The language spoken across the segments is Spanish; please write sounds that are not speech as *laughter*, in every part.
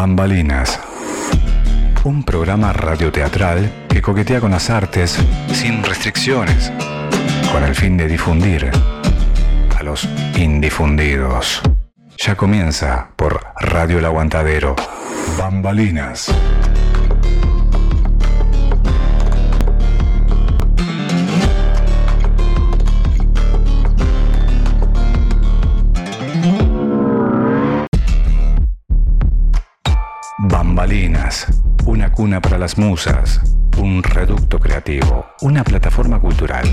Bambalinas. Un programa radioteatral que coquetea con las artes sin restricciones, con el fin de difundir a los indifundidos. Ya comienza por Radio El Aguantadero. Bambalinas. Bambalinas, una cuna para las musas, un reducto creativo, una plataforma cultural.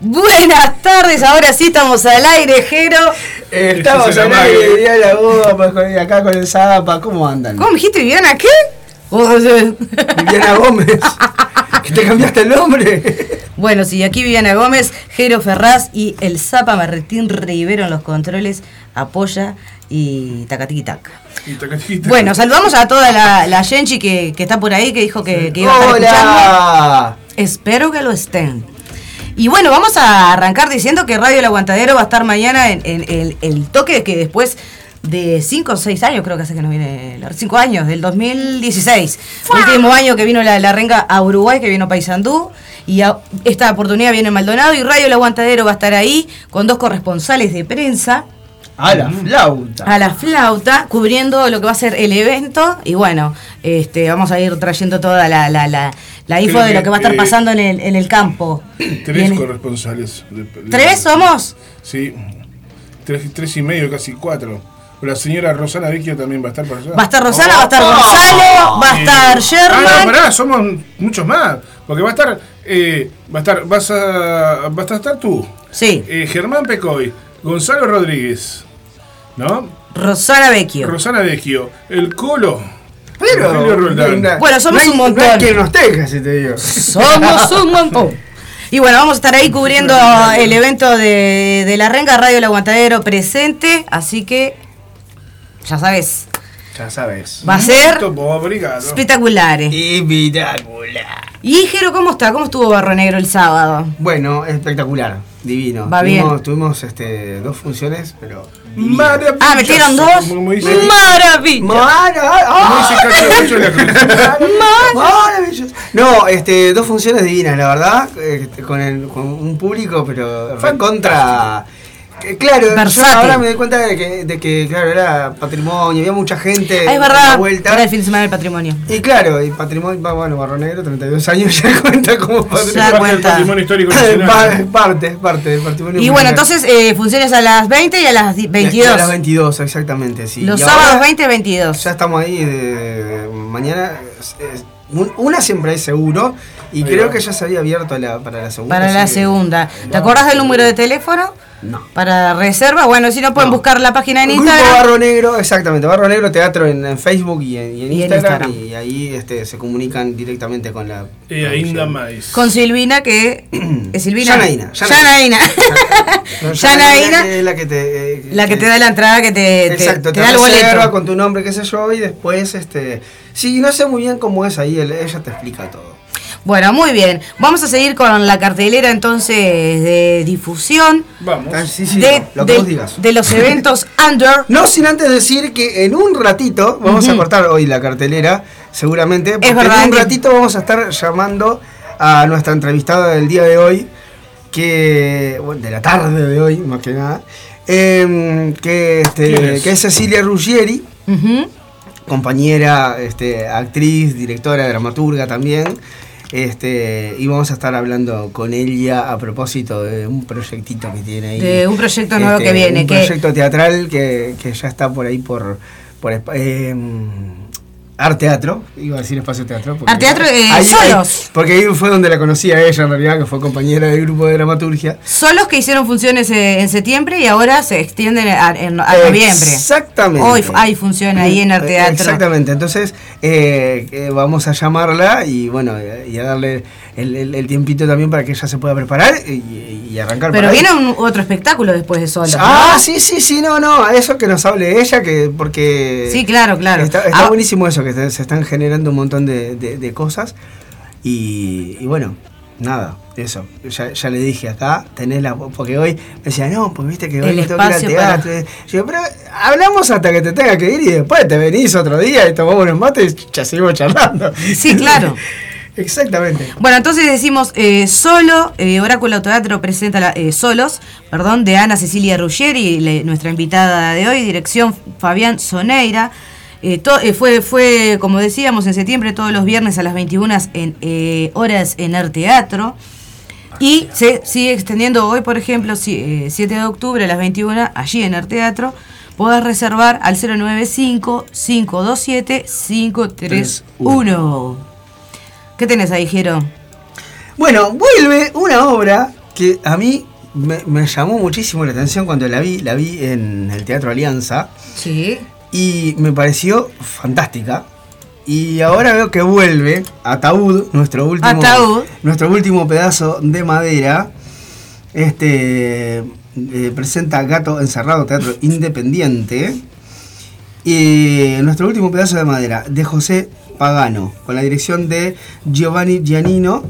Buenas tardes, ahora sí estamos al aire, Jero. Eh, estamos al aire, Viviana Gómez, con- acá con el Zapa, ¿cómo andan? ¿Cómo dijiste, Viviana? ¿Qué? Viviana Gómez, *laughs* que te cambiaste el nombre. bueno, sí, aquí Viviana Gómez, Jero Ferraz y el Zapa Martín Rivero en los controles apoya y tacatiqui taca. Bueno, saludamos a toda la, la Genchi que, que está por ahí, que dijo que, que iba a estar escuchando. ¡Hola! Espero que lo estén. Y bueno, vamos a arrancar diciendo que Radio El Aguantadero va a estar mañana en, en el, el toque que después de 5 o 6 años, creo que hace que no viene, 5 años, del 2016. Último año que vino la, la renga a Uruguay, que vino Paysandú. Y a- esta oportunidad viene Maldonado y Radio El Aguantadero va a estar ahí con dos corresponsales de prensa A la flauta. a la flauta, cubriendo lo que va a ser el evento. Y bueno, este, vamos a ir trayendo toda la, la, la, la info Creo de lo que, va a estar eh, pasando en el, en el campo. *clears throat* Tres corresponsales. de- de- ¿Tres somos? Sí. Tres, tres y medio, casi cuatro. La señora Rosana Vecchio también va a estar por allá. Va a estar Rosana, va a estar Oh. Gonzalo, va a estar Ah, Sherman. no, pará, somos muchos más. Porque va a estar. eh, va a estar. Vas a. Vas a estar tú. Sí, eh, Germán Pecoy. Gonzalo Rodríguez. ¿No? Rosana Vecchio. Rosana Vecchio. El Colo. Pero. Bueno, somos no hay- un montón. No hay quien nos teja, si te digo. Somos un montón. Y bueno, vamos a estar ahí cubriendo el evento de, de la renga Radio El Aguantadero presente. Así que, ya sabes, Ya sabes. va a ser espectacular. Espectacular. Y Jero, ¿cómo está? ¿Cómo estuvo Barro Negro el sábado? Bueno, espectacular. Divino. Va bien. tuvimos, Tuvimos este, dos funciones, pero. Maravilloso. Ah, ¿metieron dos? Como dice, ¡Maravilla! como dice ¡Mara! Cacho Cacho de la Cruz. Maravilloso. No, este, dos funciones divinas, la verdad, este, con, el, con un público, pero contra. Claro, yo ahora me doy cuenta de que, de que, claro, era patrimonio, había mucha gente Ah, es la verdad, vuelta. era el fin de semana del patrimonio. Y claro, y patrimonio, va, bueno, Barro Negro, 32 años, *laughs* ya cuenta como patrimonio. Cuenta. patrimonio histórico *laughs* nacional. Parte, parte del patrimonio. Y bueno, entonces eh, funciones a las 20 y a las di- 22. A las 22, exactamente, sí. Los Y sábados ahora 20 y 22. Ya estamos ahí, de, de- mañana. es- una siempre es seguro, y creo va. que ya se había abierto la- para la segunda. Para la segunda. ¿Te acordás del número de teléfono? No. Para reserva. Bueno, si no pueden No. buscar la página en Grupo Instagram. Barro Negro, exactamente, Barro Negro Teatro en, en Facebook y en, y en Y en Instagram, y ahí este, se comunican directamente con la. Y ainda más. Con Silvina, que. *clears throat* ¿Es Silvina? Yanaína, Yanaína. Yanaína, *laughs* *laughs* es la que te. eh, La que te da la entrada, que te, te- Exacto, te te, da el reserva boleto. con tu nombre, qué sé yo, y después, este. Sí, no sé muy bien cómo es ahí, ella te explica todo. Bueno, muy bien. Vamos a seguir con la cartelera entonces de difusión Vamos. Ah, Sí, sí, de, lo que de- vos digas. de los eventos *laughs* under. No sin antes decir que en un ratito, vamos a cortar hoy la cartelera, seguramente, porque verdad en un que- ratito vamos a estar llamando a nuestra entrevistada del día de hoy, que, bueno, de la tarde de hoy, más que nada, em, que, ¿Quién este, es? que es Cecilia Ruggieri, compañera, este, actriz, directora, dramaturga también. Este, y vamos a estar hablando con ella a propósito de un proyectito que tiene ahí. De un proyecto nuevo que viene, Un que- proyecto teatral que, que ya está por ahí por. por eh, Arte Teatro, iba a decir espacio teatro. porque- Arte Teatro, eh, ahí- ahí- solos. porque ahí fue donde la conocí a ella en realidad, que fue compañera del grupo de dramaturgia. Son los que hicieron funciones eh, en septiembre y ahora se extienden a, noviembre. Exactamente. Hoy hay función ahí en Arte Eh. Exactamente, entonces eh, eh, vamos a llamarla y bueno, y a darle el, el- el tiempito también para que ella se pueda preparar y, y arrancar Pero para ahí. viene un, otro espectáculo después de Solos. Ah, ¿no? sí, sí, sí, no, no, a eso que nos hable ella, que porque... Sí, claro, claro. Está, está Ah, buenísimo eso, que se están generando un montón de, de- de cosas. Y, y bueno, nada, eso. Ya, ya le dije acá, tenés la. Porque hoy me decía, no, pues viste que hoy El me tengo que ir al para- teatro. Yo pero hablamos hasta que te tenga que ir y después te venís otro día y tomamos unos mates y ya seguimos charlando. Sí, claro. *laughs* Exactamente. Bueno, entonces decimos eh, solo, eh, Oráculo Teatro presenta la- eh, Solos, perdón, de Ana Cecilia Ruggeri, le- nuestra invitada de hoy, dirección Fabián Soneira. Eh, to- eh, fue, fue, como decíamos, en septiembre, todos los viernes a las 21 en, eh, horas en Arte Teatro. Y se sigue extendiendo hoy, por ejemplo, si- eh, 7 de octubre a las 21, allí en Arte Teatro. Podés reservar al 095-527-531. ¿Qué tenés ahí, Jero? Bueno, vuelve una obra que a mí me, me llamó muchísimo la atención cuando la vi. La vi en el Teatro Alianza. Sí. y me pareció fantástica. Y ahora veo que vuelve Ataúd, nuestro último, Ataúd. nuestro último pedazo de madera. Este eh, presenta Gato Encerrado, teatro independiente. Y nuestro último pedazo de madera de José Con la dirección de Giovanni Giannino.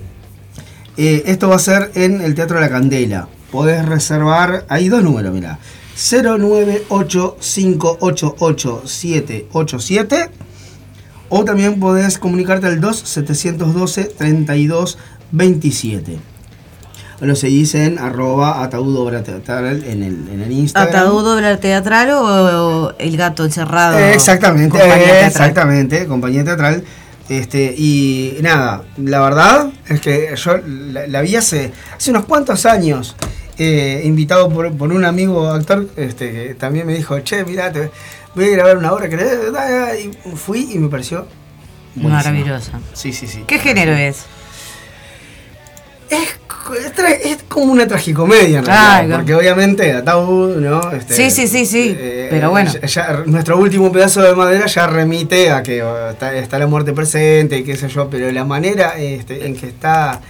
Eh, esto va a ser en el Teatro La Candela. Podés reservar, hay dos números, mira. 098588787 o también podés comunicarte al 2712-3227. O lo seguís en arroba ataúd obra teatral en el, en el Instagram. ¿Ataúd obra teatral o, o El gato encerrado? Eh, Exactamente, compañía teatral? exactamente, compañía teatral. Este, y nada, la verdad es que yo la, la vi hace, hace unos cuantos años, eh, invitado por, por un amigo actor, este, que también me dijo, che, mirá, te voy a grabar una obra que y fui y me pareció buenísima. Maravillosa. Sí, sí, sí. ¿Qué género es? Es, es como una tragicomedia, en realidad, Claro. porque obviamente Ataúd, ¿no? Este, Sí, sí, sí, sí, pero bueno. ya- ya nuestro último pedazo de madera ya remite a que está, está la muerte presente y qué sé yo, pero la manera este, en que está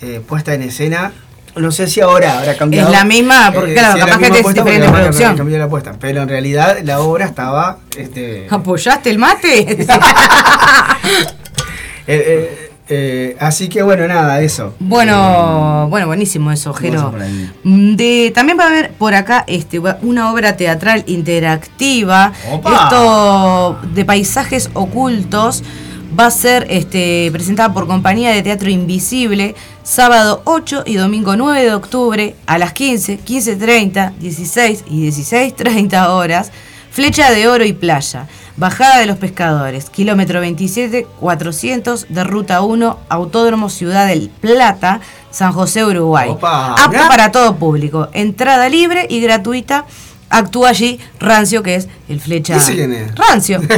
eh, puesta en escena, no sé si ahora habrá cambiado. Es la misma, porque claro, si capaz que es diferente producción. cambió la puesta, pero en realidad la obra estaba... Este, ¿Apoyaste el mate? *laughs* eh, eh, eh, así que bueno, nada, eso. bueno, bueno, buenísimo eso, Jero. Mm, De, también va a haber por acá este, una obra teatral interactiva. ¡Opa! Esto de paisajes ocultos va a ser este, presentada por Compañía de Teatro Invisible sábado 8 y domingo 9 de octubre a las 15, 15.30, 16 y 16.30 horas. Flecha de Oro y Playa. Bajada de los Pescadores. Kilómetro 27, 400 de Ruta 1, Autódromo Ciudad del Plata, San José, Uruguay. Opa, Apto para todo público. Entrada libre y gratuita. Actúa allí Rancio, que es el flecha. ¿Ese quién es? Rancio. *laughs*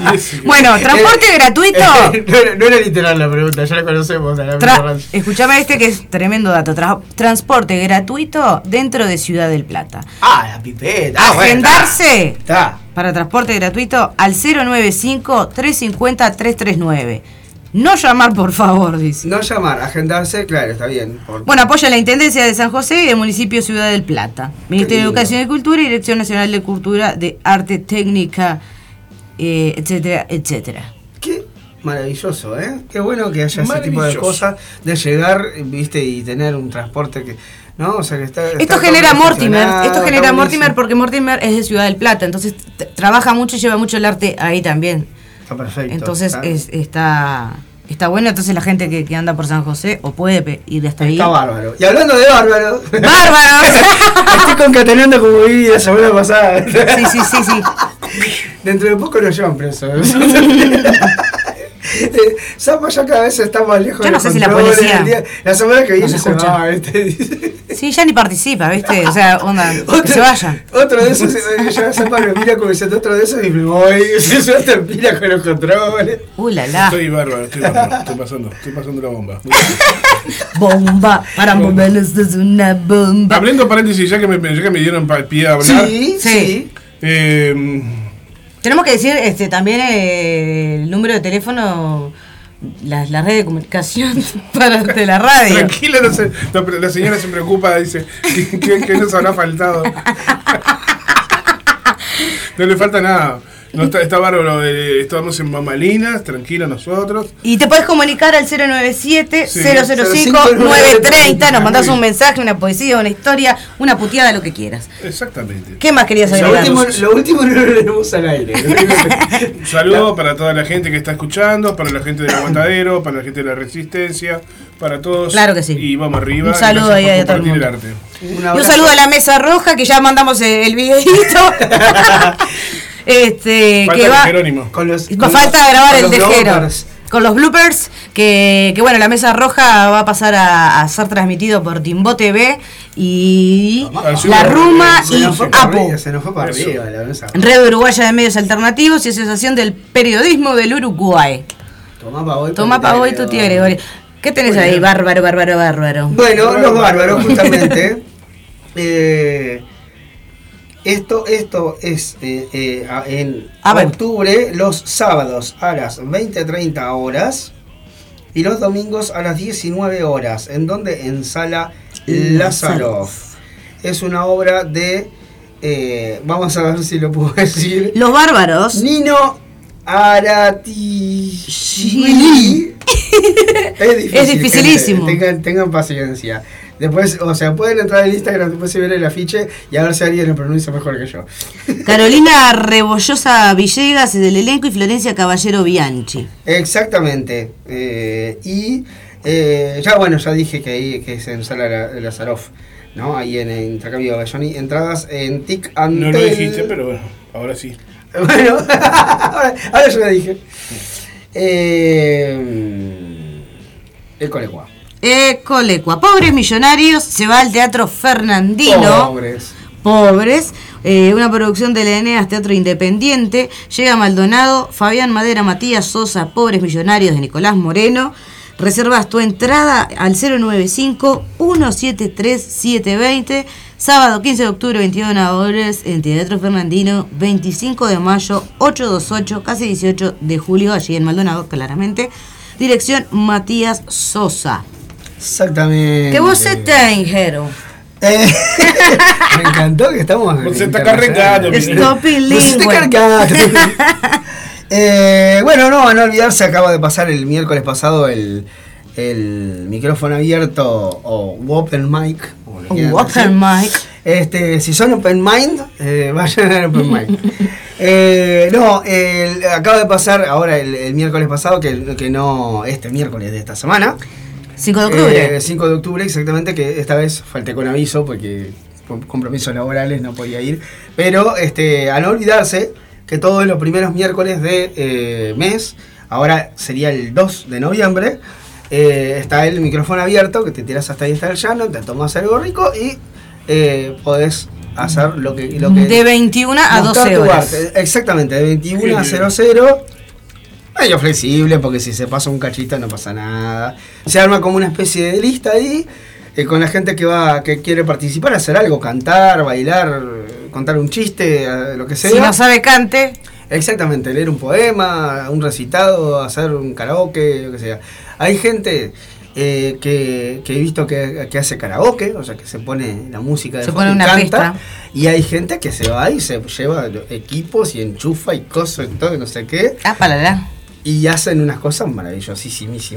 Y *laughs* bueno, transporte gratuito. *laughs* no, era, no era literal la pregunta, ya la conocemos. a la. Escuchame este que es tremendo dato. Tra- transporte gratuito dentro de Ciudad del Plata. Ah, la pipeta. Ah, bueno, Agendarse Está. para transporte gratuito al 095-350-339. No llamar, por favor, dice. No llamar, agendarse, claro, está bien. por- Bueno, apoya la Intendencia de San José y el municipio Ciudad del Plata. Ministerio de. Educación y Cultura y Dirección Nacional de Cultura de Arte Técnica, eh, etcétera, etcétera. Qué maravilloso, ¿eh? Qué bueno que haya ese tipo de cosas, de llegar, viste, y tener un transporte que. ¿No? O sea, que está. está Esto genera Mortimer, esto genera. Mortimer porque Mortimer es de Ciudad del Plata, entonces trabaja mucho y lleva mucho el arte ahí también. Está perfecto. Entonces está, es, está está bueno, entonces la gente que, que anda por San José o puede ir hasta ahí. está bárbaro. Y hablando de bárbaro. ¡Bárbaro! *laughs* Estoy concatenando como viví la semana pasada. sí, sí, sí, sí. *laughs* Dentro de poco nos llevan presos. *laughs* Eh, Zapa ya cada vez está más lejos Yo no sé si la policía el día- La semana que viene se se, escucha. va, ¿viste? *laughs* Sí, ya ni participa, ¿viste? O sea, onda, que se vayan. Otro de esos, eh, ya Zapa me mira como diciendo otro de esos y me voy. Se suelta mira con los controles. ¡Uh, la la! Estoy bárbaro, estoy bárbaro, estoy pasando, estoy pasando la bomba. *laughs* Bomba, para mover esto es una bomba. Abriendo paréntesis, ya que me, ya que me dieron pie a hablar. Sí, Sí. sí. eh, Tenemos que decir este también eh, el número de teléfono las la redes de comunicación *laughs* para de la radio. Tranquila, no se- no, la señora se preocupa, dice, ¿qué, qué- qué nos habrá faltado? *laughs* No le falta nada. No está, está bárbaro, eh, estamos en Mamalinas, tranquila nosotros. Y te puedes comunicar al Sí. 097-005-930. Nos mandás un mensaje, una poesía, una historia, una puteada, lo que quieras. Exactamente. ¿Qué más querías Lo agregar? último, lo último no lo tenemos al aire. Un *laughs* saludo para toda la gente que está escuchando, para la gente del aguantadero, para la gente de la resistencia, para todos. Claro que sí. Y vamos arriba. Un saludo ahí a todo el compartir mundo. arte. Un Y un saludo a la mesa roja, que ya mandamos el, el videito. *laughs* este, Falta que el va. Jerónimo. Con los, con falta los- grabar con el tejero. bloopers. Con los bloopers, que, que bueno, la mesa roja va a pasar a, a ser transmitido por Timbo TV y Ah, La Ruma y Apo. Red Uruguaya de Medios Alternativos y Asociación del Periodismo del Uruguay. Tomá pa' hoy. Toma pa' hoy tu tía Gregorio. ¿Qué tenés ahí? Bárbaro, bárbaro, bárbaro. Bueno, los bárbaros, justamente. *laughs* Eh, esto, esto es eh, eh, en A ver. octubre, los sábados a las 20-30 horas y los domingos a las 19 horas. ¿En donde En Sala Lázaro. Es una obra de. eh, vamos a ver si lo puedo decir. Los bárbaros. Nino Aratishvili. *laughs* es difícil. Es dificilísimo. gente. Tengan, tengan paciencia. Después, o sea, pueden entrar en Instagram, después se ver el afiche y a ver si alguien lo pronuncia mejor que yo. *laughs* Carolina Rebollosa Villegas es del elenco y Florencia Caballero Bianchi. Exactamente. Eh, y eh, ya bueno, ya dije que ahí que es en Sala La- Lazaroff, ¿no? Ahí en, el intercambio de Johnny. Entradas en TIC No Antel. lo dijiste, pero bueno, ahora sí. *laughs* Bueno, ahora, ahora yo lo dije. Eh, el Colecua. Ecolecua. Pobres Millonarios se va al Teatro Fernandino. Pobres. Pobres. eh, una producción de la Eneas Teatro Independiente. Llega Maldonado, Fabián Madera, Matías Sosa, Pobres Millonarios de Nicolás Moreno. Reservas tu entrada al 095-173-720. Sábado 15 de octubre, 21 horas, en Teatro Fernandino. 25 de mayo, 828, casi 18 de julio, allí en Maldonado, claramente. Dirección Matías Sosa. Exactamente. ¿Qué vos tenés, Jero? Eh, *laughs* me encantó que estamos. Vos se está cargando, Stop *laughs* se. Eh, bueno, no, a no olvidarse, acaba de pasar el miércoles pasado el, el micrófono abierto o open mic. Open mic. Este, si son open mind, eh, *laughs* vayan al open mic. Eh, no, el- acaba de pasar ahora el, el miércoles pasado, que, que no, este miércoles de esta semana. 5 de octubre. Eh, 5 de octubre, exactamente, que esta vez falté con aviso porque por compromisos laborales no podía ir. Pero este, a no olvidarse que todos los primeros miércoles de eh, mes, ahora sería el 2 de noviembre, eh, está el micrófono abierto, que te tiras hasta ahí hasta el llano, te tomas algo rico y eh, podés hacer lo que... Lo que de 21 a mostrar 12 tu horas. arte. Exactamente, de 21 a Qué bien. 00. Medio flexible, porque si se pasa un cachito no pasa nada. Se arma como una especie de lista ahí, eh, con la gente que va, que quiere participar, hacer algo, cantar, bailar, contar un chiste, lo que sea. Si no sabe cante, Exactamente, leer un poema, un recitado, hacer un karaoke, lo que sea. Hay gente eh, que, que he visto que, que hace karaoke, o sea, que se pone la música de Se pone y una canta. pista. Y hay gente que se va y se lleva equipos y enchufa y cosas y todo, y no sé qué. ah, para la. Y hacen unas cosas maravillosísimas.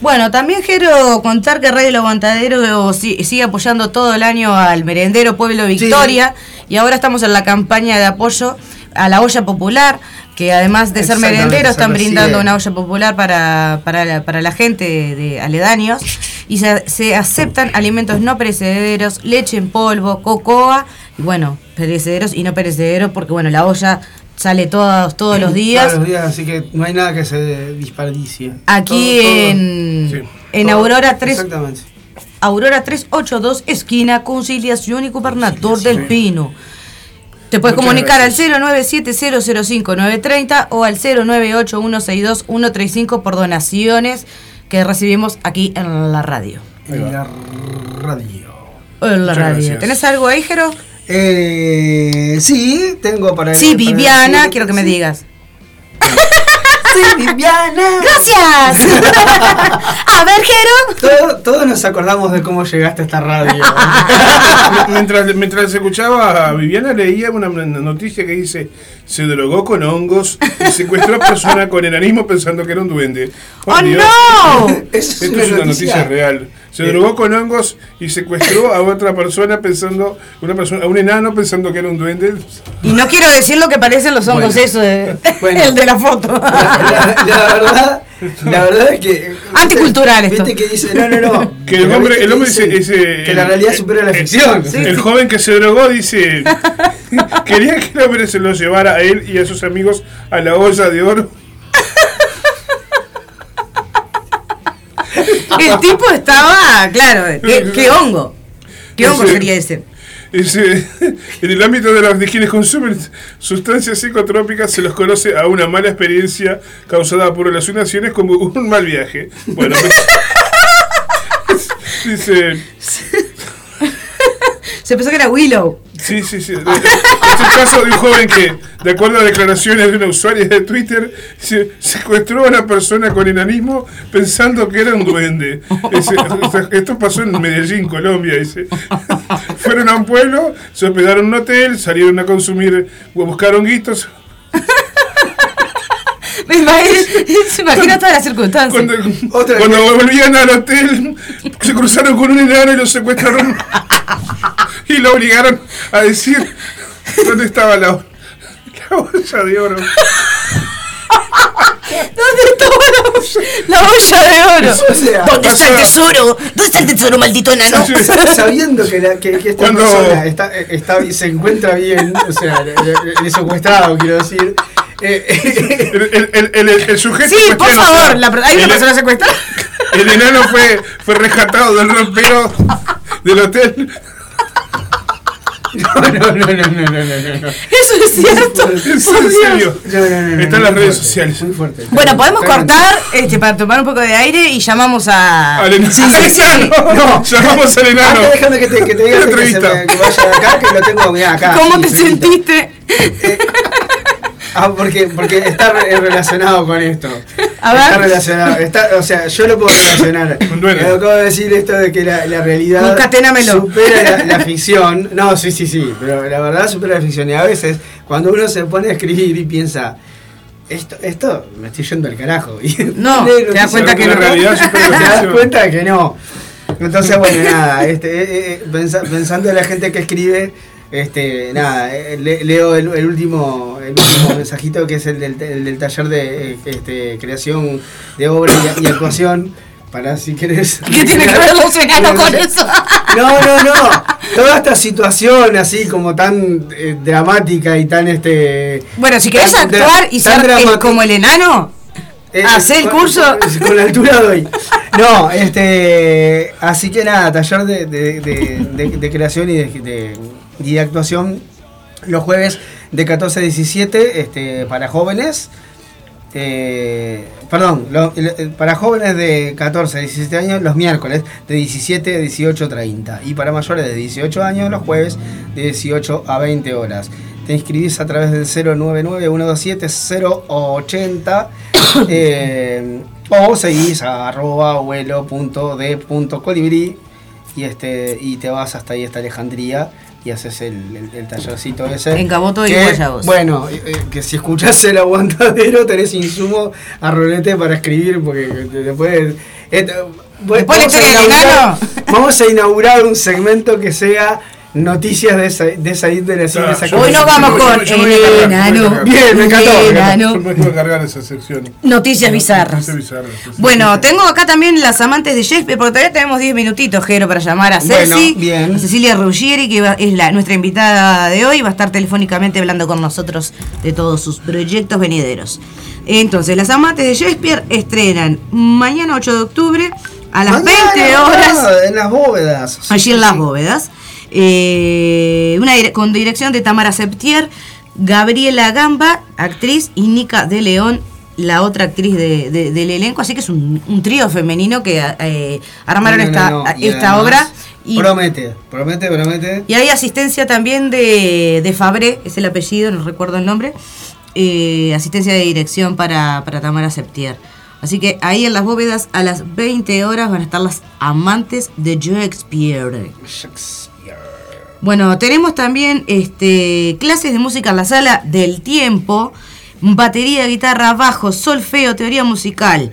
Bueno, también quiero contar que Radio El Aguantadero si- sigue apoyando todo el año al merendero Pueblo Victoria. Y ahora estamos en la campaña de apoyo a la olla popular, que además de ser merendero están brindando una olla popular para, para, la, para la gente de, de aledaños. Y se, se aceptan alimentos no perecederos, leche en polvo, cocoa y bueno, perecederos y no perecederos porque bueno, la olla sale todos, todos los días. Todos los días, así que no hay nada que se desperdicie. Aquí Todo- todo- en, Sí. en todo- Aurora 3 Exactamente. Aurora 382, esquina Conciliación y Gubernador del Pino. Te puedes Muchas comunicar gracias. al 097005930 o al 098162135 por donaciones que recibimos aquí en la radio. En la radio. En la Muchas radio. gracias. ¿Tenés algo ahí, Jero? Eh, sí, tengo para Sí, para Viviana, decir- quiero que me sí. digas. *laughs* soy Viviana. ¡Gracias! *laughs* a ver, Jero. Todo- todos nos acordamos de cómo llegaste a esta radio. *laughs* Mientras, mientras escuchaba a Viviana leía una noticia que dice se drogó con hongos y secuestró a persona con enanismo pensando que era un duende. ¡Oh, no! Esto es una noticia real. Se drogó con hongos y secuestró a otra persona pensando, una persona, a un enano pensando que era un duende. Y no quiero decir lo que parecen los hongos, Bueno. eso, de- Bueno. el de la foto. La, la verdad, la verdad es que. Anticultural esto. Viste que dice, no, no, no. Que el hombre, ¿viste el hombre dice, dice- que la realidad supera la el- ficción. El, joven que se drogó dice *laughs* quería que el hombre se lo llevara a él y a sus amigos a la olla de oro. *laughs* El tipo estaba, claro, ¿qué, *laughs* qué hongo? ¿Qué hongo Ese- sería ese? Ese- *laughs* en el ámbito de, las, de quienes consumen sustancias psicotrópicas se los conoce a una mala experiencia causada por alucinaciones como un mal viaje. Bueno, pues, dice, Se pensó que era Willow. sí, sí, sí. Este es el caso de un joven que, de acuerdo a declaraciones de una usuaria de Twitter, se secuestró a una persona con enanismo pensando que era un duende. Esto pasó en Medellín, Colombia. Fueron a un pueblo, se hospedaron en un hotel, salieron a consumir, o a buscar honguitos. *laughs* Me imagino, se imagina todas las circunstancias. Cuando, Otra cuando volvían al hotel, se cruzaron con un enano y lo secuestraron *laughs* y lo obligaron a decir dónde estaba la, la olla de oro. ¿Dónde estaba la la olla de oro? O sea, ¿Dónde está el tesoro? ¿Dónde está el tesoro, maldito enano? Sabiendo que, la, que, que esta Cuando- persona está, está, se encuentra bien, o sea, le- le- le secuestrado, quiero decir. Eh, eh, El, el, el, el- sujeto Sí, por favor, la, hay una el- persona secuestrada. El enano fue, fue rescatado del rompero del hotel. no, no, no, no, no, no, no. Eso es cierto. Es en Dios. serio. No, no, no, no, Está en las redes fuerte, sociales. Muy fuerte. Bueno, podemos cortar este, para tomar un poco de aire y llamamos a. Al enano. Sí, sí, sí. No. Llamamos al enano. Déjame que te, que te diga que, vaya acá, que lo tengo acá. ¿Cómo sí, te sentiste? Ah, porque, porque está re- relacionado con esto. A ver. Está relacionado. Está, o sea, yo lo puedo relacionar. *laughs* Eh, Acabo de decir esto de que la, la realidad Concaténamelo. supera la, la *laughs* ficción. No, sí, sí, sí. Pero la verdad supera la ficción. Y a veces, cuando uno se pone a escribir y piensa. Esto, esto me estoy yendo al carajo. *laughs* Y No, te das cuenta que no. la realidad supera la Te das cuenta que no. Entonces, bueno, nada, este, eh, eh, pensa- pensando en la gente que escribe, este, nada, eh, le- leo el, el último, el último *coughs* mensajito que es el del, el del taller de eh, este, creación de obra y, y actuación. Para si querés. *laughs* ¿Qué tiene que ver los enanos con *laughs* eso? No, no, no. Toda esta situación así como tan eh, dramática y tan este. Bueno, si querés tan- actuar y ser el- dramati- como el enano, eh, Hacé el curso. Con, con la altura doy. No, este. Así que nada, taller de, de- de- creación y de- y de actuación los jueves de 14 a 17 este, para jóvenes. eh, perdón, lo- para jóvenes de 14 a 17 años los miércoles de 17 a 18 30 y para mayores de 18 años los jueves de 18 a 20 horas. Te inscribís a través del 099-127-080 *coughs* eh, o seguís a arroba y, este, te vas hasta ahí, hasta Alejandría y haces el, el, el tallercito ese. En Caboto y Guayabos. Bueno, eh, eh, que si escuchás el aguantadero tenés insumo a rolete para escribir porque te- después... eh, Después a inaugurar-. Vamos a inaugurar un segmento que sea noticias de esa, de esa índole así, de esa hoy yo- nos yo- vamos yo- con yo me el enano. Bien, me encantó, El enano. Yo me voy a cargar esa sección. Noticias bizarras. Noticias. Bueno, tengo acá también las amantes de Shakespeare, porque todavía tenemos 10 minutitos, Jero, para llamar a Bueno, Ceci, bien. a Cecilia Ruggieri, que es la, nuestra invitada de hoy, va a estar telefónicamente hablando con nosotros de todos sus proyectos venideros. Entonces, las amantes de Shakespeare estrenan mañana 8 de octubre a las Mañana, 20 horas En las bóvedas. allí en Las Bóvedas. Eh, una con dirección de Tamara Septier, Gabriela Gamba, actriz, y Nica de León, la otra actriz de- de- del elenco. Así que es un, un trío femenino que eh, armaron No, no, esta, no, esta además, obra. Y, Promete, promete, promete. y hay asistencia también de, de Fabré, es el apellido, no recuerdo el nombre. eh, asistencia de dirección para, para Tamara Septier. Así que ahí en las bóvedas a las 20 horas van a estar las amantes de Shakespeare. Bueno, tenemos también este, clases de música en la sala del tiempo, batería, guitarra, bajo, solfeo, teoría musical.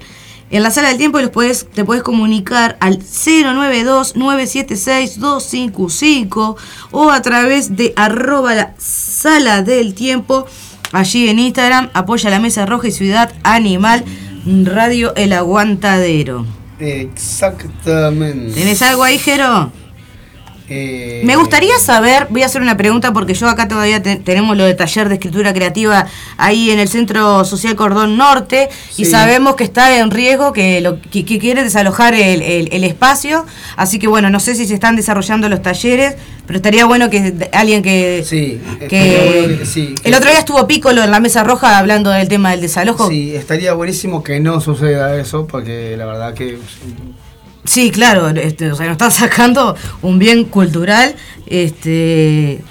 En la sala del tiempo los puedes, te puedes comunicar al 092-976-255 o a través de arroba la sala del tiempo. Allí en Instagram apoya la Mesa Roja y Ciudad Animal Radio El Aguantadero. Exactamente. ¿Tenés algo ahí, Jero? Eh, Me gustaría saber, voy a hacer una pregunta porque yo acá todavía te- tenemos lo de taller de escritura creativa ahí en el Centro Social Cordón Norte y sabemos que está en riesgo, que, lo, que, que quiere desalojar el, el- el espacio, así que bueno, no sé si se están desarrollando los talleres, pero estaría bueno que alguien que... Sí, que- bueno que- sí, el otro día estuvo Piccolo en la mesa roja hablando del tema del desalojo. Sí, estaría buenísimo que no suceda eso, porque la verdad que Sí, claro, este, o sea, nos están *laughs* sacando un bien cultural, este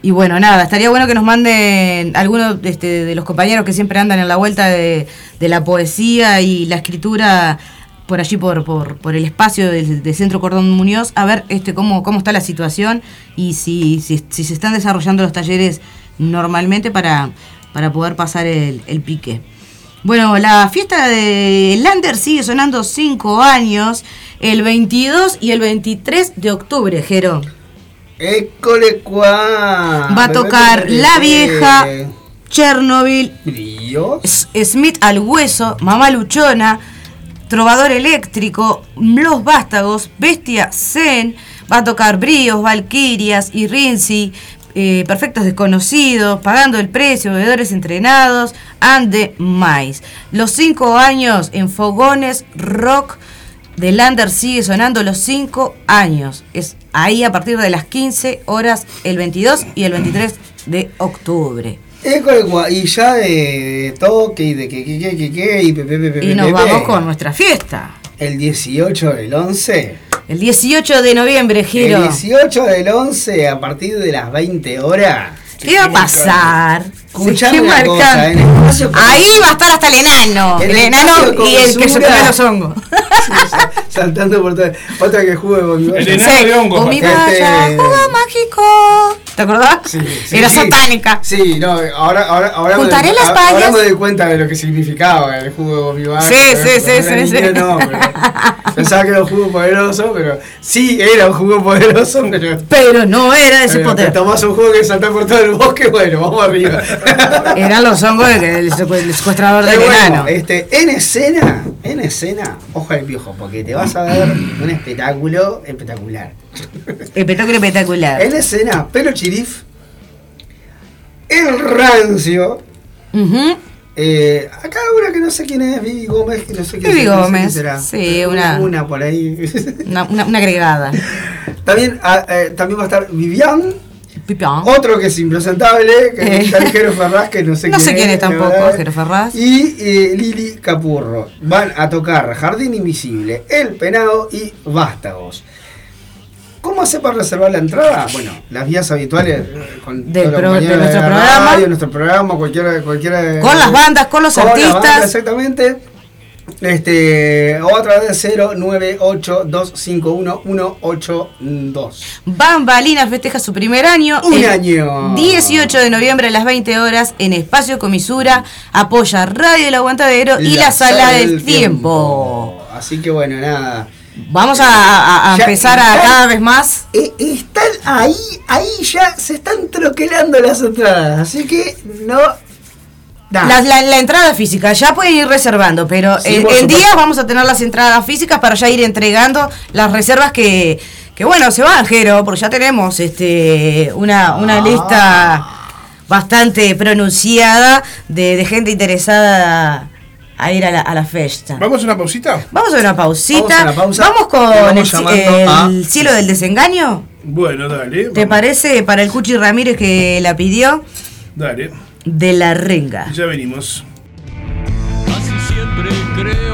y bueno, nada, estaría bueno que nos manden algunos este, de los compañeros que siempre andan en la vuelta de, de la poesía y la escritura por allí por, por, por el espacio del, Centro Cordón Muñoz, a ver este cómo, cómo está la situación y si, si, si se están desarrollando los talleres normalmente para, para poder pasar el, el pique. Bueno, la fiesta de Lander sigue sonando 5 años, el 22 y el 23 de octubre, Jero. ¡École cuá! Va a tocar La Vieja, Chernobyl, Smith al Hueso, Mamá Luchona, Trovador Eléctrico, Los Vástagos, Bestia Zen, va a tocar Bríos, Valquirias y Rinzi, eh, Perfectos Desconocidos, Pagando el Precio, Bebedores Entrenados, Ande Mais. Los cinco años en Fogones Rock de Lander sigue sonando los cinco años. Es ahí a partir de las 15 horas el 22 y el 23 de octubre. Y ya de, toque y de que, que, que, que, que, y Y nos vamos con nuestra fiesta. El 18 del 11. El 18 de noviembre, Giro. El 18 del 11, a partir de las 20 horas. ¿Qué va a pasar? Escuchame una qué cosa, marcante. en el espacio- Ahí va a estar hasta el enano. En El el enano espacio y el que se come los hongos. *laughs* Sí, sa- saltando por todo. Otra que jugue con mi El enano de hongos, Con mi Este- valla, jugo mágico. ¿Te acordás? Sí, sí, Era sí. satánica. Sí, no, ahora, ahora, ahora, Juntaré me, las a- ahora vallas. me doy cuenta de lo que significaba el jugo de Gomibán. Sí, sí, sí, sí, sí. No, pero *laughs* pensaba que era un jugo poderoso, pero sí era un jugo poderoso, pero. Pero no era ese poder. tomás un jugo que salta por todo el bosque, bueno, vamos arriba. *laughs* Eran los hongos del del secu- del secuestrador Pero bueno, enano. este, en escena, en escena, ojo al piojo, porque te vas a ver un espectáculo espectacular. Espectáculo espectacular. En escena, pelo chirif, el rancio. Eh, acá una que no sé quién es, Vivi Gómez, que no sé quién Vivi no sé quién Gómez, será. sí, una- Una por ahí. *laughs* Una, una- una agregada. también, ah, eh, también va a estar Vivian, Pipán. otro que es impresentable, que Eh. está el Jero Ferraz, que no sé *laughs* No quién sé quién es tampoco. Jero Ferraz. Y eh, Lili Capurro. Van a tocar Jardín Invisible, El Penado y Vástagos. ¿Cómo hace para reservar la entrada? Bueno, las vías habituales eh, con Del pro- de nuestro programa. radio, nuestro programa, cualquiera, cualquiera Con las bandas, con los con artistas. banda, exactamente. Este, o a través de 098-251-182. Bambalina festeja su primer año. Un año. 18 de noviembre a las 20 horas en Espacio Comisura. Apoya Radio El Aguantadero y la, Sala del, tiempo. Así que bueno, nada. Vamos a, a- a Ya empezar a están- cada vez más. Eh, están ahí, ahí ya se están troquelando las entradas, así que no. La, la- la entrada física, ya pueden ir reservando, pero Sí, en, días vamos a tener las entradas físicas para ya ir entregando las reservas que, que bueno, se van, Jero, porque ya tenemos este una, una Ah. lista bastante pronunciada de, de gente interesada a ir a la, a la fiesta. ¿Vamos a una pausita? Vamos a una pausita. Vamos a la pausa. Vamos con vamos el, llamando a- el cielo del desengaño. Bueno, dale. ¿Te vamos. parece para el Cuchi Ramírez que la pidió? Dale. De la renga. Ya venimos. Casi siempre creo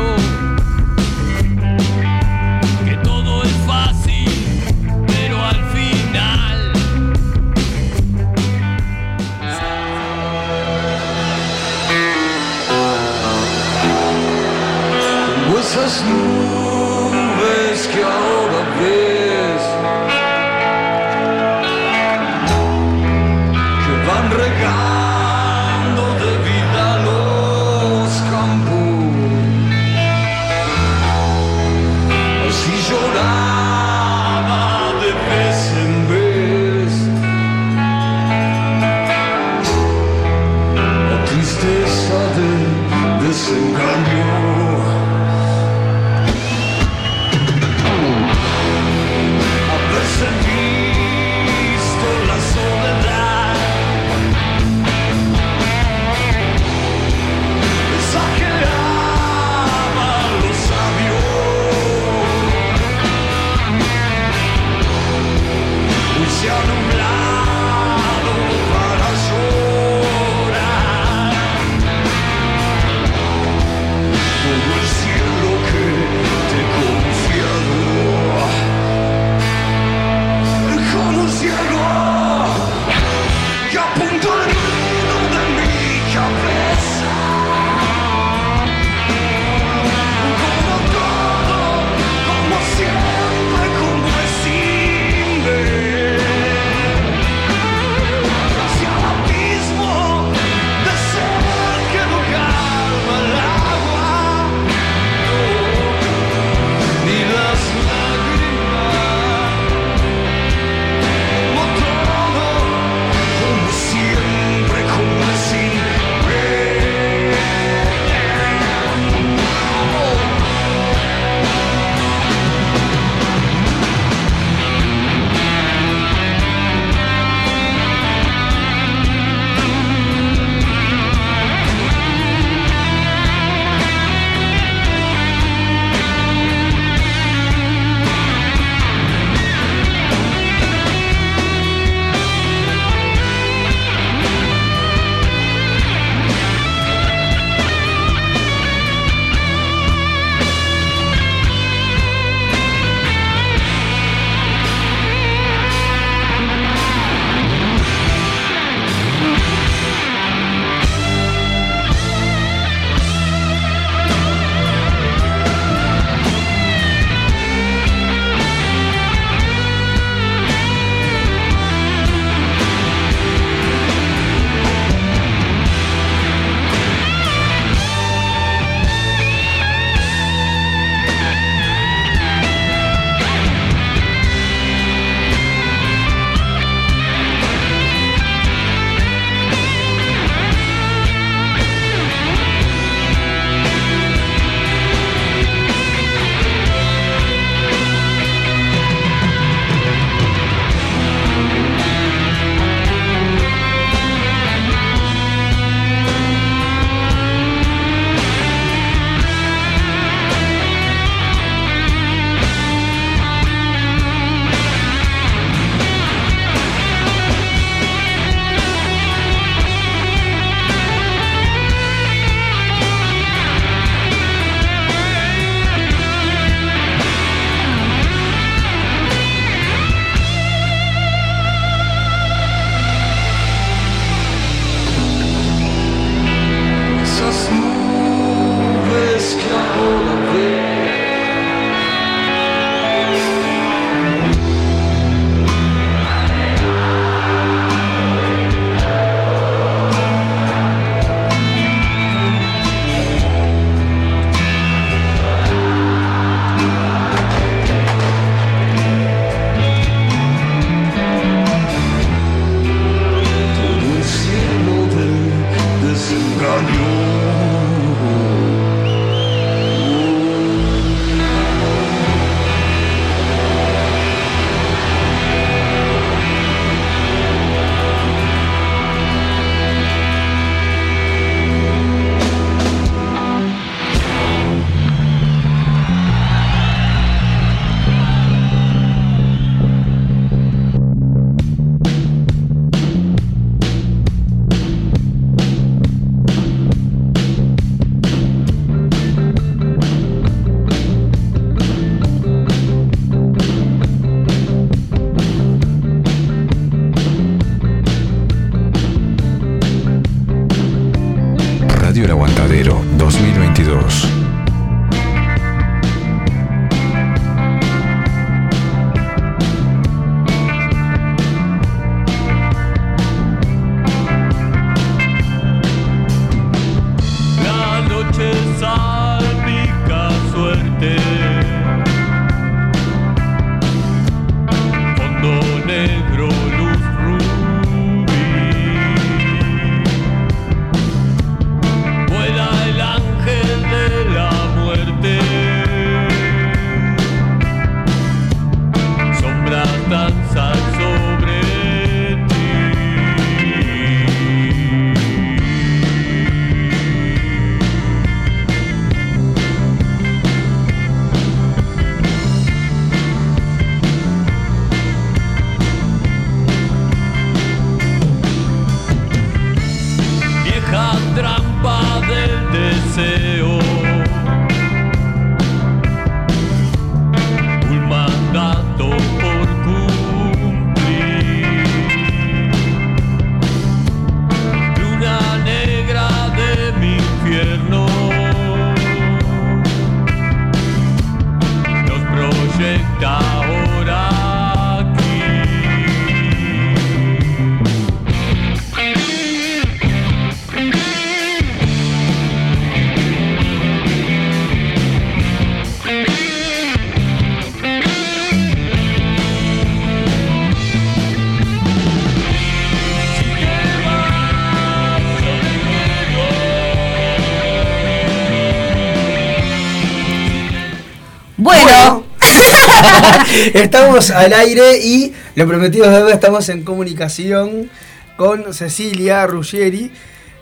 Estamos al aire y lo prometido es deuda, estamos en comunicación con Cecilia Ruggieri.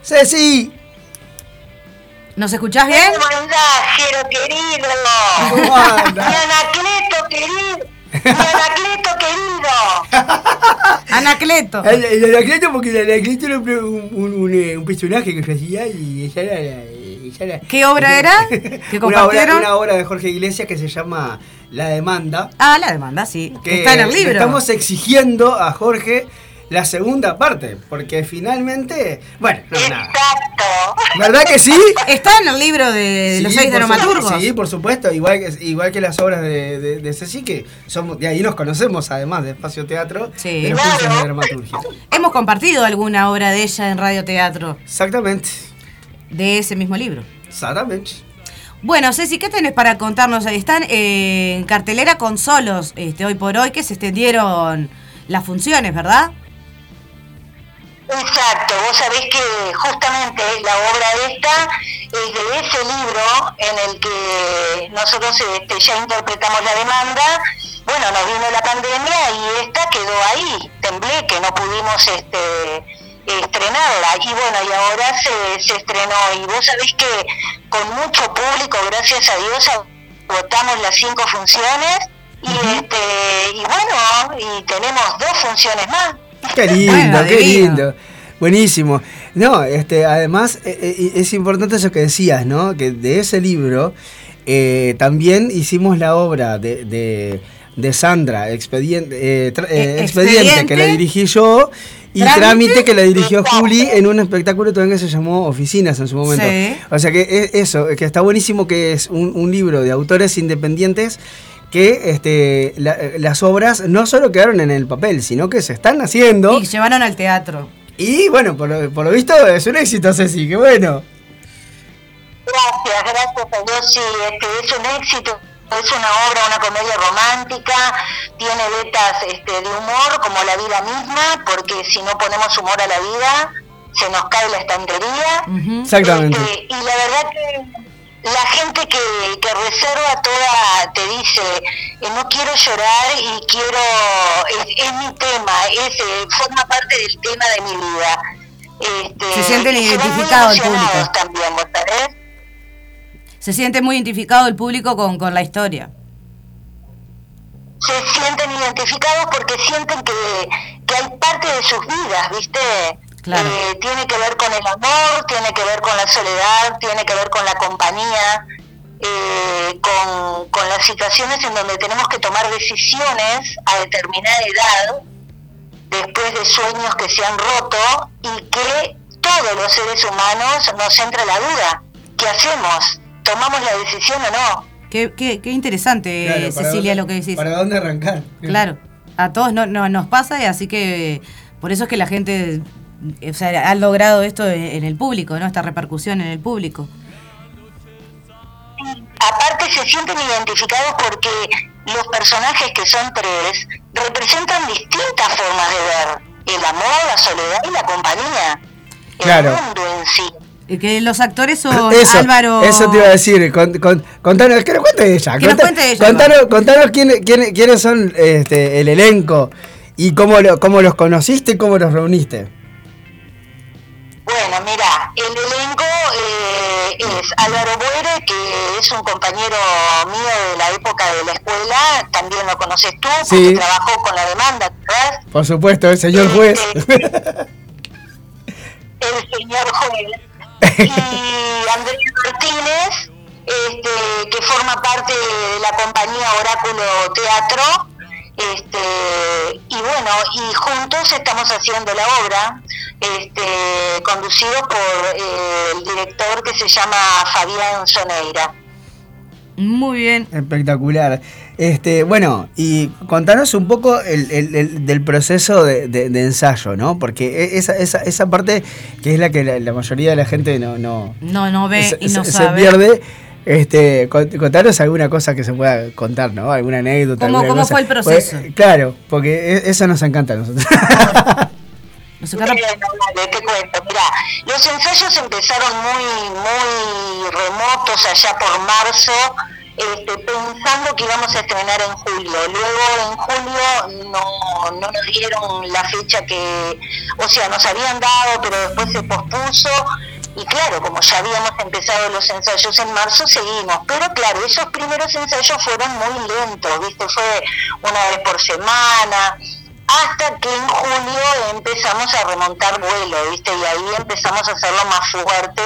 Ceci, ¿nos escuchás bien? ¿Cómo andás, Jero querido? ¿cómo Mi andas? Anacleto querido. Mi Anacleto querido. *laughs* Anacleto. El, el Anacleto, porque el Anacleto era un, un, un, eh, un personaje que yo hacía y ella era... ella era- ¿Qué obra *laughs* era? ¿Que una, obra, compartieron? una obra de Jorge Iglesias que se llama La Demanda. Ah, la demanda, sí. que Está en el libro. Estamos exigiendo a Jorge la segunda parte, porque finalmente, bueno, no, nada. Exacto. ¿Verdad que sí? Está en el libro de, los seis por dramaturgos. supuesto, Sí, por supuesto, igual que, igual que las obras de, de, de Ceci, que somos, de ahí nos conocemos además de Espacio Teatro, Sí. de los Claro. cursos de dramaturgia. Hemos compartido alguna obra de ella en Radio Teatro, Exactamente, de ese mismo libro. exactamente. Bueno, Ceci, ¿qué tenés para contarnos? Están eh, en cartelera con solos este, hoy por hoy que se extendieron las funciones, ¿verdad? Exacto, vos sabés que justamente la obra esta es de ese libro en el que nosotros este, ya interpretamos la demanda. Bueno, nos vino la pandemia y esta quedó ahí, temblé, que no pudimos este, estrenarla. Y bueno, y ahora se, se estrenó. Y vos sabés que con mucho público, gracias a Dios, agotamos las cinco funciones. Y, este, y bueno, y tenemos dos funciones más. Qué *laughs* lindo, Bueno, qué divino. lindo. Buenísimo. No, este, además eh, eh, es importante eso que decías, ¿no? Que de ese libro eh, también hicimos la obra de, de, de Sandra, Expediente, eh, tra- eh, Eh, Expediente, Expediente. que la dirigí yo, y Trámite. Trámite, que la dirigió Juli en un espectáculo también que se llamó Oficinas en su momento. Sí. O sea que es eso, que está buenísimo que es un, un libro de autores independientes que este, la- las obras no solo quedaron en el papel, sino que se están haciendo. Y llevaron al teatro. Y bueno, por lo, por lo visto es un éxito, Ceci, qué bueno. Gracias, gracias a Dios, sí, este, es un éxito. Es una obra, una comedia romántica, tiene vetas este, de humor como la vida misma, porque si no ponemos humor a la vida, se nos cae la estantería. Exactamente. Este, y la verdad que la gente que, que reserva toda te dice, eh, no quiero llorar y quiero, es, es mi tema, es, eh, forma parte del tema de mi vida. Este, Se sienten identificados el público. También, ¿vos sabés? Se siente muy identificado el público con, con la historia. se sienten identificados porque sienten que, que hay parte de sus vidas, ¿viste? Claro. Eh, tiene que ver con el amor, tiene que ver con la soledad, tiene que ver con la compañía, eh, con, con las situaciones en donde tenemos que tomar decisiones a determinada edad, después de sueños que se han roto y que todos los seres humanos nos entra la duda. ¿Qué hacemos? ¿Tomamos la decisión o no? Qué, qué, qué interesante, Claro, eh, ¿para Cecilia, dónde- lo que decís. ¿Para dónde arrancar? Claro, a todos no, no- nos pasa y así que por eso es que la gente eh, o sea, ha logrado esto en, el público, ¿no? Esta repercusión en el público. se sienten identificados porque los personajes que son tres representan distintas formas de ver el amor, la soledad y la compañía. El Claro. mundo en sí. Y Que los actores son Eso, Álvaro. eso te iba a decir. Con, con- contanos, que nos cuente ella. Que nos conta- cuente ella, Contanos, contanos quién- quién- quiénes son este, el elenco y cómo, lo- cómo los conociste y cómo los reuniste. Bueno, mira, el elenco eh, es Álvaro Buere, que es un compañero mío de la época de la escuela, también lo conoces tú, porque Sí. trabajó con la demanda, ¿verdad? Por supuesto, el señor juez. el señor juez. *laughs* Y Andrés Martínez, este, que forma parte de la compañía Oráculo Teatro. Este, y bueno, y juntos estamos haciendo la obra, este, conducido por eh, el director que se llama Fabián Soneira. Muy bien. Espectacular. Este, bueno, y contanos un poco el, el- el- del proceso de, de- de ensayo, ¿no? Porque e- esa, esa, esa parte que es la que la, la mayoría de la gente no, no, No, no ve se, y no se- se sabe. pierde. Este, cont- contanos alguna cosa que se pueda contar, ¿no? Alguna anécdota. ¿Cómo- alguna cómo cosa. fue el proceso? Pues, claro, porque e- eso nos encanta a nosotros. *laughs* Nos encanta- Bueno, dale, te cuento. Mira, los ensayos empezaron muy, muy remotos allá por marzo, este, pensando que íbamos a estrenar en julio. Luego en julio no, no nos dieron la fecha que, o sea, nos habían dado, pero después se pospuso. Y claro, como ya habíamos empezado los ensayos en marzo, seguimos. Pero claro, esos primeros ensayos fueron muy lentos, ¿viste? Fue una vez por semana hasta que en julio empezamos a remontar vuelo, ¿viste? Y ahí empezamos a hacerlo más fuerte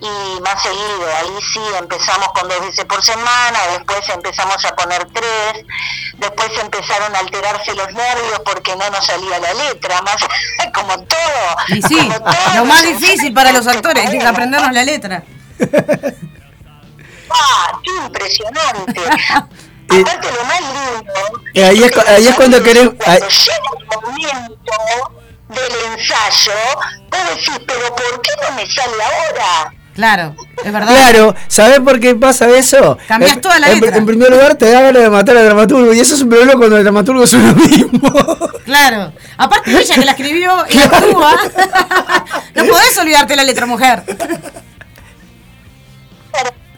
y más seguido. Ahí sí empezamos con dos veces por semana, después empezamos a poner tres, después empezaron a alterarse los nervios porque no nos salía la letra, más *laughs* como todo. Y sí, como todo lo más difícil para los actores es aprendernos la letra. ¡Ah, qué impresionante! *laughs* Y- Aparte lo más lindo... Ahí es ahí es cuando querés- Cuando ahí- llega el momento del ensayo, vos decís, pero ¿por qué no me sale ahora? Claro, es verdad. Claro, ¿sabés por qué pasa eso? Cambiás En- toda la en, letra. en primer lugar, te da ganas de matar al dramaturgo. Y eso es un problema cuando el dramaturgo es uno mismo. *laughs* Claro. Aparte ella que la escribió y actúa. *laughs* no podés olvidarte la letra, mujer. Pero,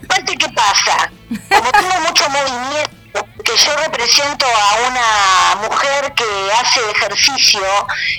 aparte, ¿qué pasa? Como tengo mucho movimiento, que yo represento a una mujer que hace ejercicio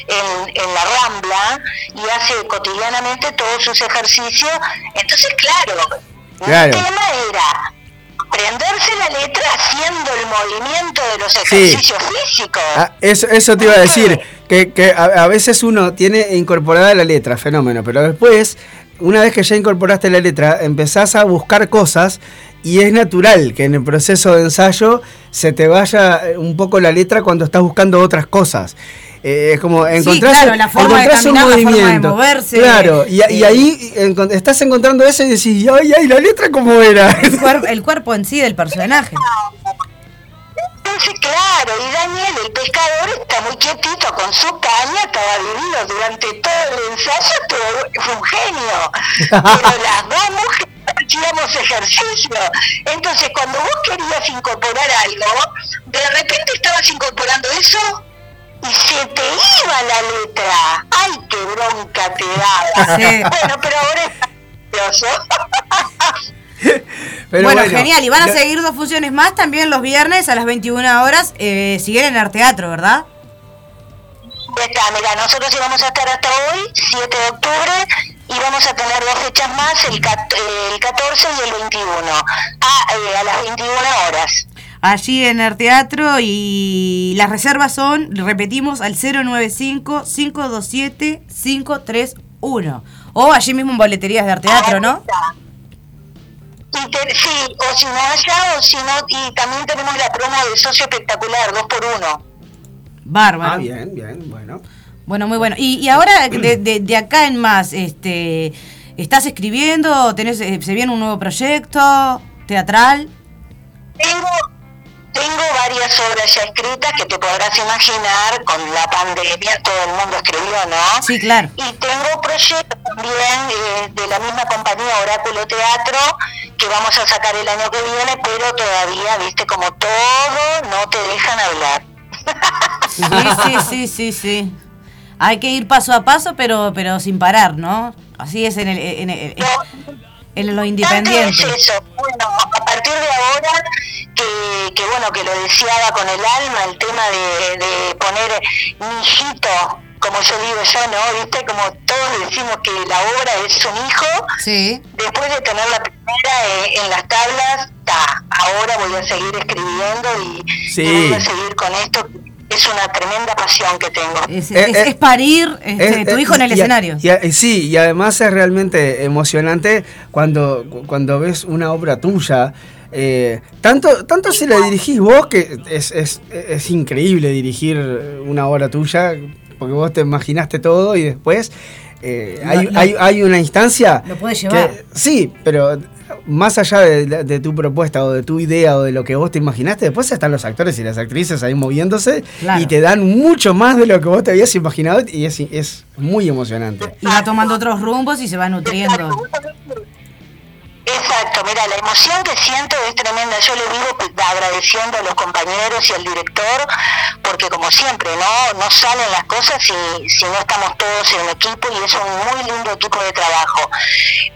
en, en la Rambla y hace cotidianamente todos sus ejercicios, entonces, claro, Claro. mi tema era aprenderse la letra haciendo el movimiento de los Sí. ejercicios físicos. Ah, eso, eso te iba a decir, que, que a, a veces uno tiene incorporada la letra, fenómeno, pero después, una vez que ya incorporaste la letra, empezás a buscar cosas y es natural que en el proceso de ensayo se te vaya eh, un poco la letra cuando estás buscando otras cosas. Eh, es como encontrás, claro, la forma de un caminar, la forma de moverse, Claro, y, y eh. ahí encon- estás encontrando eso y decís, ay, ay, la letra cómo era. El, el cuerpo en sí del personaje. Entonces, claro, y Daniel, el pescador, está muy quietito con su caña, estaba divino durante todo el ensayo, todo, fue un genio. Pero *laughs* las dos mujeres hacíamos ejercicio. Entonces, cuando vos querías incorporar algo, de repente estabas incorporando eso y se te iba la letra. ¡Ay, qué bronca te daba! Sí. Bueno, pero ahora es. *laughs* *laughs* Pero bueno, genial. Y van a lo- seguir dos funciones más también los viernes a las 21 horas. Eh, siguen en Arteatro, ¿verdad? Ya está, mira, nosotros íbamos a estar hasta hoy, 7 de octubre, y vamos a tener dos fechas más, el, el 14 y el 21, a, eh, a las 21 horas. Allí en Arteatro y las reservas son, repetimos, al 095-527-531. O allí mismo en boleterías de Arteatro, Ahí ¿no? está. Y te- sí, o si no allá, o si no, y también tenemos la promo de socio espectacular, 2 por 1 Bárbaro. Ah, bien, bien, bueno. Bueno, muy bueno. Y, y ahora, de, de- de acá en más, este, ¿estás escribiendo? ¿Tenés, eh, ¿Se viene un nuevo proyecto teatral? Tengo, tengo varias obras ya escritas que te podrás imaginar, con la pandemia todo el mundo escribió, ¿no? Sí, claro. Y tengo proyectos también eh, de la misma compañía Oráculo Teatro que vamos a sacar el año que viene, pero todavía, viste, como todo, no te dejan hablar. Sí, sí, *laughs* sí, sí, sí. Hay que ir paso a paso, pero, pero sin parar, ¿no? Así es en, el, en, el- en lo independiente. Tanto es eso. Bueno, a partir de ahora, que, que bueno, que lo deseaba con el alma, el tema de, de poner mi hijito, como yo digo yo, ¿no? ¿Viste? Como todos decimos que la obra es un hijo, Sí. después de tener la primera eh, en las tablas, ta, ahora voy a seguir escribiendo y, Sí. y voy a seguir con esto. Es una tremenda pasión que tengo. Es, Eh, es- eh, es parir este, Es- tu es- hijo en el y escenario. y a- y sí, y además es realmente emocionante cuando, cuando ves una obra tuya. eh, tanto, tanto si la dirigís vos, que es, es, es increíble dirigir una obra tuya, porque vos te imaginaste todo y después eh, hay, hay, hay una instancia... Lo puedes que- llevar. sí, pero más allá de, de- de tu propuesta o de tu idea o de lo que vos te imaginaste, después están los actores y las actrices ahí moviéndose Claro. y te dan mucho más de lo que vos te habías imaginado y es, es muy emocionante. Y va tomando otros rumbos y se va nutriendo. Exacto, mira, la emoción que siento es tremenda. Yo le vivo agradeciendo a los compañeros y al director, porque como siempre, no no salen las cosas si, si no estamos todos en equipo y es un muy lindo equipo de trabajo.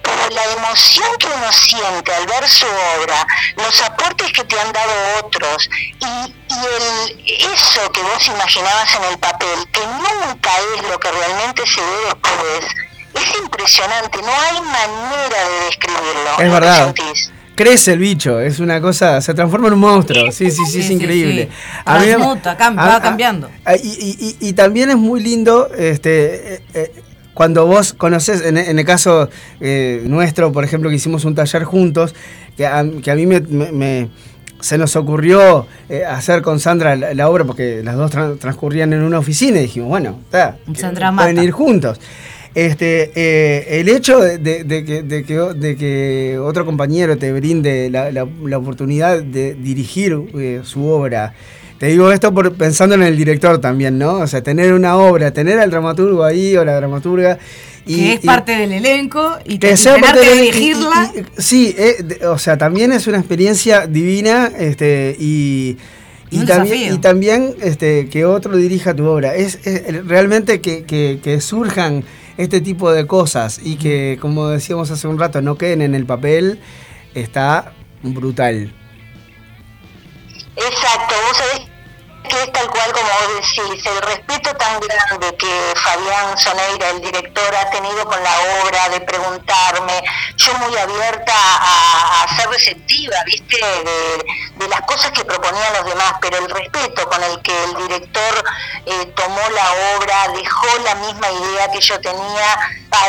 Pero la emoción que uno siente al ver su obra, los aportes que te han dado otros y, y el, eso que vos imaginabas en el papel, que nunca es lo que realmente se ve después, es impresionante, no hay manera de describirlo. Es verdad. Crece el bicho, es una cosa, se transforma en un monstruo. Sí, sí, sí, Sí, es sí, increíble. sí. A mí- Transmuta, cam- va cambiando. a- y, y- y- y también es muy lindo este, eh, eh, cuando vos conoces, en, en el caso eh, nuestro, por ejemplo, que hicimos un taller juntos, que a, que a mí me, me- me- se nos ocurrió eh, hacer con Sandra la, la obra, porque las dos tran- transcurrían en una oficina y dijimos, bueno, está, Sandra pueden Mata. ir juntos. Este, eh, el hecho de, de- de que, de, que, de que otro compañero te brinde la, la- la oportunidad de dirigir eh, su obra, te digo esto por, pensando en el director también, ¿no? O sea, tener una obra, tener al dramaturgo ahí o la dramaturga. Y, que es y- parte del elenco y, que te, sea parte de- dirigirla. y- sí, eh, de- o sea, también es una experiencia divina este, y, Y también, desafío. y también este, que otro dirija tu obra. Es, es realmente que, que- que surjan este tipo de cosas y que, como decíamos hace un rato, no queden en el papel, está brutal. Exacto, vos que es tal cual como vos decís, el respeto tan grande que Fabián Soneira, el director, ha tenido con la obra, de preguntarme, yo muy abierta a, ser receptiva, viste, de, las cosas que proponían los demás, pero el respeto con el que el director eh, tomó la obra, dejó la misma idea que yo tenía,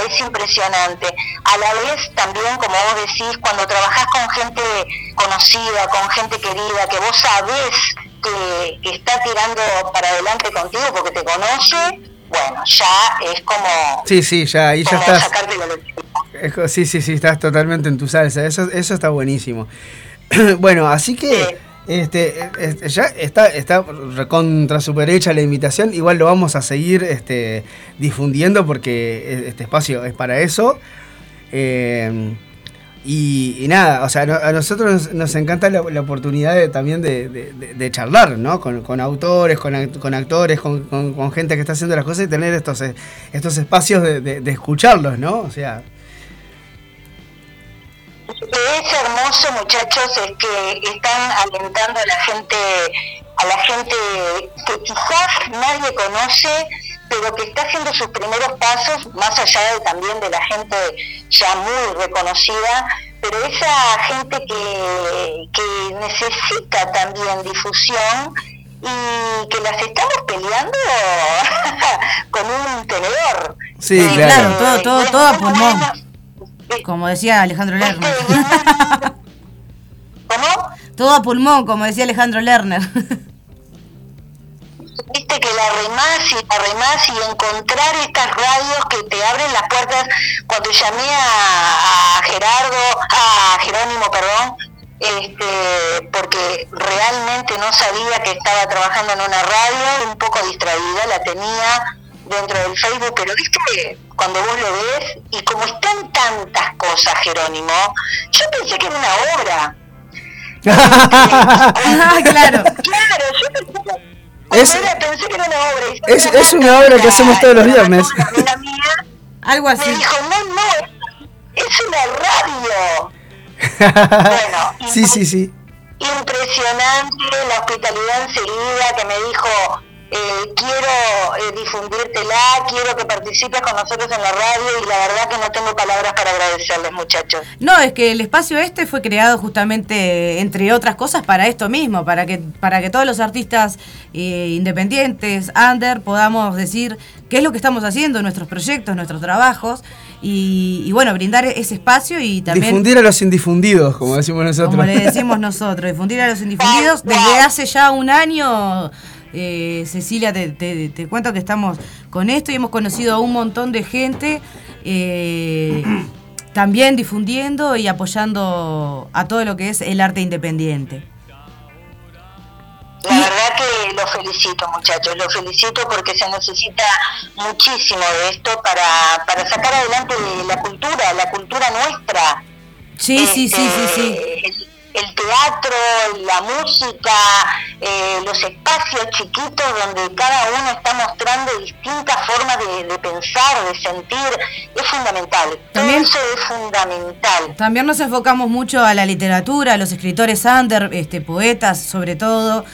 es impresionante. A la vez también, como vos decís, cuando trabajás con gente conocida, con gente querida, que vos sabés que, que está tirando para adelante contigo porque te conoce, bueno, ya es como, Sí, sí, ya, ahí ya estás. la Sí, sí, sí, estás totalmente en tu salsa. Eso, eso está buenísimo. *clears throat* bueno, así que este, este, ya está, está recontra super hecha la invitación. Igual lo vamos a seguir este, difundiendo porque este espacio es para eso. Eh, y, nada, o sea, a nosotros nos, encanta la, oportunidad de- también de, charlar, ¿no? Con, autores, con, act- con actores, con, gente que está haciendo las cosas y tener estos, eh, estos espacios de, escucharlos, ¿no? O sea, es hermoso, muchachos, es que están alentando a la gente, a la gente que quizás nadie conoce, pero que está haciendo sus primeros pasos, más allá de, también de la gente ya muy reconocida, pero esa gente que, que necesita también difusión y que las estamos peleando *laughs* con un tenedor. Sí, Sí, claro. claro, todo, todo, Eh, todo a pulmón. Como decía Alejandro Lerner. *laughs* ¿Cómo? todo a pulmón, como decía Alejandro Lerner. Viste que la remás y la remás y encontrar estas radios que te abren las puertas cuando llamé a, a Gerardo a Jerónimo perdón este porque realmente no sabía que estaba trabajando en una radio un poco distraída la tenía dentro del Facebook, pero viste cuando vos lo ves y como están tantas cosas, Jerónimo, yo pensé que era una obra. Claro. *laughs* Claro, yo pensé que, Es- era- pensé que era una obra. Y es- una obra que hacemos todos los viernes. una amiga mía Algo así. me dijo, no, no, es, es una radio. Bueno, *laughs* sí, sí, sí. impresionante la hospitalidad enseguida que me dijo eh, quiero eh, difundírtela, quiero que participes con nosotros en la radio y la verdad que no tengo palabras para agradecerles muchachos. No, es que el espacio este fue creado justamente, entre otras cosas, para esto mismo, para que, para que todos los artistas eh, independientes, under, podamos decir qué es lo que estamos haciendo, nuestros proyectos, nuestros trabajos, y, y bueno, brindar ese espacio y también... Difundir a los indifundidos, como decimos nosotros. Como le decimos nosotros, difundir a los indifundidos. Desde hace ya un año, eh, Cecilia, te, te- te cuento que estamos con esto y hemos conocido a un montón de gente eh, *clears throat* también difundiendo y apoyando a todo lo que es el arte independiente. La verdad que los felicito muchachos, los felicito porque se necesita muchísimo de esto para, para sacar adelante la cultura, la cultura nuestra. Sí, sí, sí, sí, sí. Este, El, el teatro, la música, eh, los espacios chiquitos donde cada uno está mostrando distintas formas de, de pensar, de sentir, es fundamental. También- Todo eso es fundamental. También nos enfocamos mucho a la literatura, a los escritores under, este, poetas sobre todo.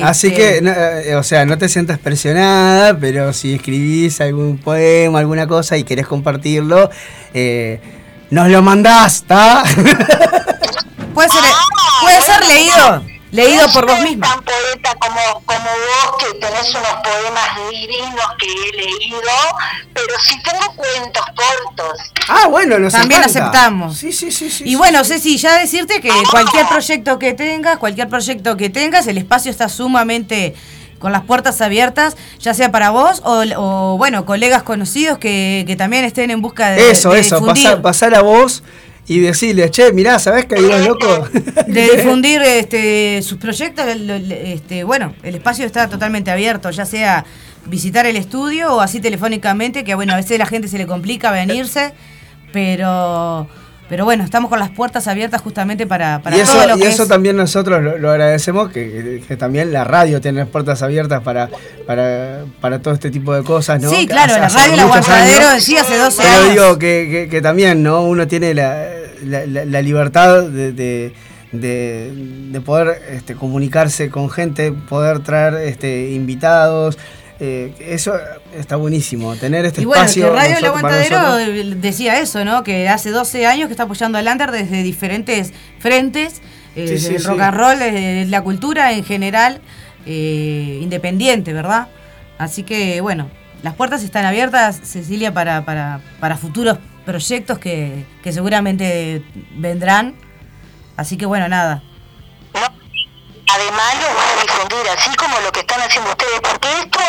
Así Este, que, no, eh, o sea, no te sientas presionada, pero si escribís algún poema, alguna cosa y querés compartirlo, eh, nos lo mandás, ¿está? *laughs* Puede ser, Ah, puede ser bueno, leído, leído no por vos soy misma. tan poeta como, como vos, que tenés unos poemas divinos que he leído, pero sí tengo cuentos cortos. ah, bueno, nos También encanta. aceptamos. Sí, sí, sí. sí Y sí. bueno, Ceci, ya decirte que cualquier proyecto que tengas, cualquier proyecto que tengas, el espacio está sumamente con las puertas abiertas, ya sea para vos o, o, bueno, colegas conocidos que, que también estén en busca de, Eso, de eso, pasar, pasar a vos y decirle, che, mirá, ¿sabés que hay unos locos? de *laughs* difundir este, sus proyectos. Este, bueno, el espacio está totalmente abierto, ya sea visitar el estudio o así telefónicamente, que bueno, a veces la gente se le complica venirse, pero... Pero bueno, estamos con las puertas abiertas justamente para, para y eso, todo lo y que eso es- también nosotros lo, lo agradecemos, que, que- que también la radio tiene las puertas abiertas para, para, para todo este tipo de cosas, ¿no? Sí, claro, hace- la radio El Aguantadero sí hace 12 Pero años. digo que, que- que también, ¿no? Uno tiene la, la- la- la libertad de, de- de- de poder este, comunicarse con gente, poder traer este, invitados. Eh, eso está buenísimo, tener este Y bueno, que espacio. Radio El Aguantadero decía eso, ¿no? Que hace 12 años que está apoyando al Under desde diferentes frentes, eh, Sí, desde sí, el sí. rock and roll, desde la cultura en general, eh, independiente, ¿verdad? Así que bueno, las puertas están abiertas, Cecilia, para, para, para futuros proyectos que, que seguramente vendrán. Así que bueno, nada. ¿no? Además así como lo que están haciendo ustedes, porque esto,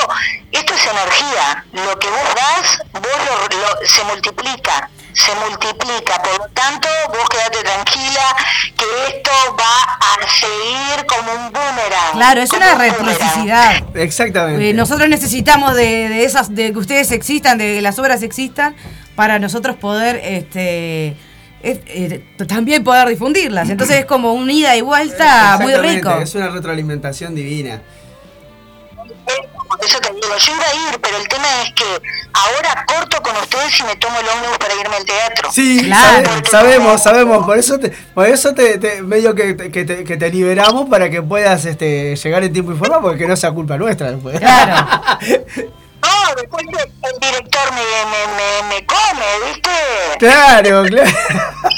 esto es energía. Lo que vos das, vos lo, lo- se multiplica, se multiplica. Por lo tanto, vos quedate tranquila que esto va a seguir como un boomerang. Claro, es una un reciprocidad. Exactamente. Eh, nosotros necesitamos de, de esas, de que ustedes existan, de que las obras existan, para nosotros poder, este, es- eh, también poder difundirlas. Entonces es como un ida y vuelta muy rico. Es una retroalimentación divina. Por eso te digo, yo iba a ir, pero el tema es que ahora corto con ustedes y me tomo el ómnibus para irme al teatro. Sí, Claro. sabe- sabemos, sabemos. Por eso te, por eso te, te- medio que, te- que, te, que te liberamos para que puedas este, llegar en tiempo y forma, porque que no sea culpa nuestra después. Claro. *laughs* No, después el director me, me, me, me come, ¿viste? claro, claro.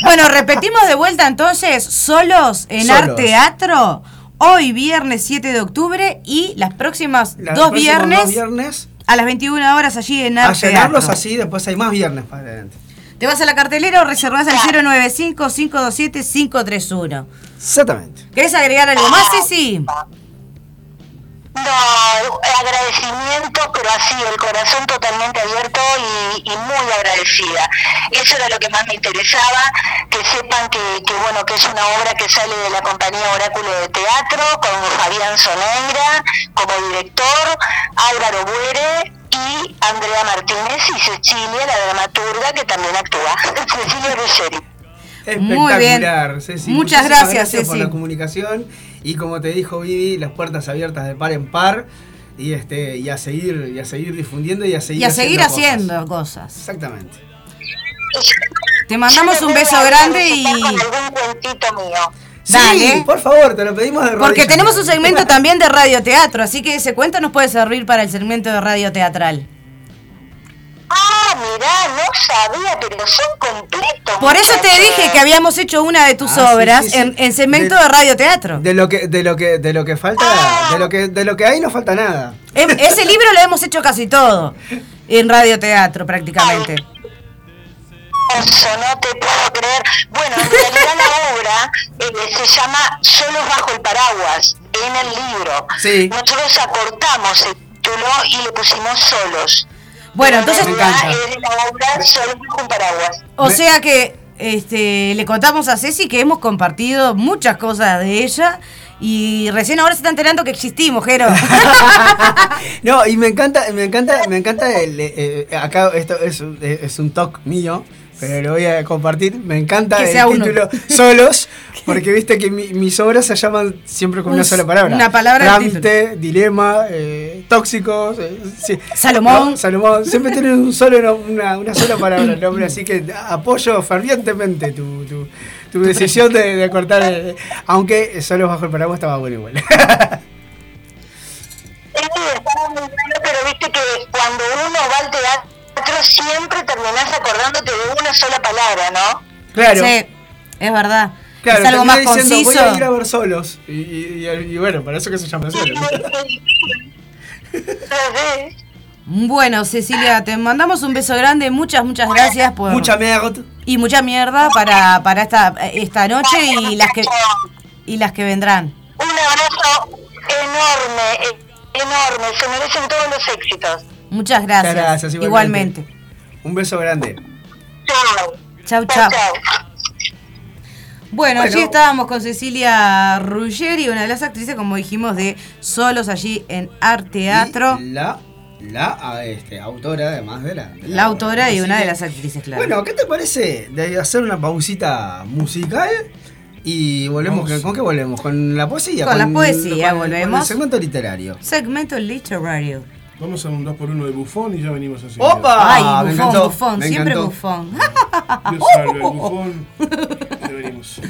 Bueno, repetimos de vuelta entonces, solos en Solos. Arte Teatro, hoy viernes 7 de octubre y las próximas Los dos viernes, dos viernes a las 21 horas allí en a Arte llenarlos Teatro. así, después hay más viernes para adelante. Te vas a la cartelera o reservas al 095-527-531. Exactamente. ¿Querés agregar algo más, Ceci? No, agradecimiento, pero así, el corazón totalmente abierto y, y muy agradecida. Eso era lo que más me interesaba, que sepan que, que, bueno, que es una obra que sale de la compañía Oráculo de Teatro, con Fabián Soneira como director, Álvaro Buere y Andrea Martínez y Cecilia, la dramaturga, que también actúa. *laughs* Cecilia Ruggeri. Muy bien. Espectacular, Ceci. Muchas Muchísimas gracias, por Ceci. la comunicación. Y como te dijo Vivi, las puertas abiertas de par en par. Y este, y a seguir, y a seguir difundiendo y a seguir Y a seguir haciendo haciendo cosas. Exactamente. Te mandamos un beso grande y. Con algún cuentito mío. Dale. Sí, por favor, te lo pedimos de Porque rodillas. tenemos un segmento *laughs* también de radioteatro, así que ese cuento nos puede servir para el segmento de radioteatral. Ah, mirá, no sabía, pero son completos. Por eso te dije que habíamos hecho una de tus Ah, obras sí, sí. En, en segmento De- de, radioteatro. De lo que, de lo que, de lo que falta, de lo que, de lo que hay no falta nada. Em- ese *laughs* libro lo hemos hecho casi todo en radioteatro prácticamente. Eso, no te puedo creer. Bueno, en realidad la obra eh, se llama Solos bajo el paraguas, en el libro. Sí. Nosotros acortamos el título y le pusimos Solos. Bueno, entonces, Me encanta. paraguas. o sea que este, le contamos a Ceci que hemos compartido muchas cosas de ella y recién ahora se está enterando que existimos, Jero. *laughs* *laughs* no, y me encanta, me encanta, me encanta el, eh, eh, acá esto es, un- es un talk mío, pero lo voy a compartir. Me encanta Que el sea uno. título Solos, *laughs* porque viste que mi- mis obras se llaman siempre con Un- una sola palabra. una palabra Trámite, dilema, eh, tóxicos, eh, sí. Salomón. No, Salomón, siempre tienen un solo, una, una sola palabra el nombre, así que apoyo fervientemente tu, tu, tu decisión de, de cortar, eh, aunque Solos bajo el paraguas estaba bueno igual. *laughs* Sí, estaba muy bueno, pero viste que cuando uno va al teatro siempre terminás acordándote de una sola palabra, ¿no? claro. Sí, es verdad. Claro, es algo más diciendo, conciso. Voy a ir a ver solos. Y, y- y- y bueno, para eso que se llama solos. Bueno, Cecilia, te mandamos un beso grande. Muchas, muchas gracias por. Mucha mierda. y mucha mierda para, para esta, esta noche y las que y las que vendrán. Un abrazo enorme, eh, enorme. Se merecen todos los éxitos. Muchas gracias. Muchas gracias, igualmente. igualmente. Un beso grande. Chao. Chau, Chao, chau. chao. Bueno, allí Bueno. estábamos con Cecilia Ruggeri, una de las actrices, como dijimos, de Solos allí en Arteatro. Y La, la este, autora, además de la. de La autora y una de las actrices, claro. Bueno, ¿qué te parece de hacer una pausita musical? Y volvemos, Vamos. ¿con qué volvemos? ¿Con la poesía? Con la poesía con- volvemos. Con el segmento literario. Segmento literario. Vamos a un 2x1 de bufón y ya venimos así. ¡Opa! Ay, Ah, bufón, encantó, bufón, siempre bufón. Dios salve al bufón. *laughs* Ya venimos.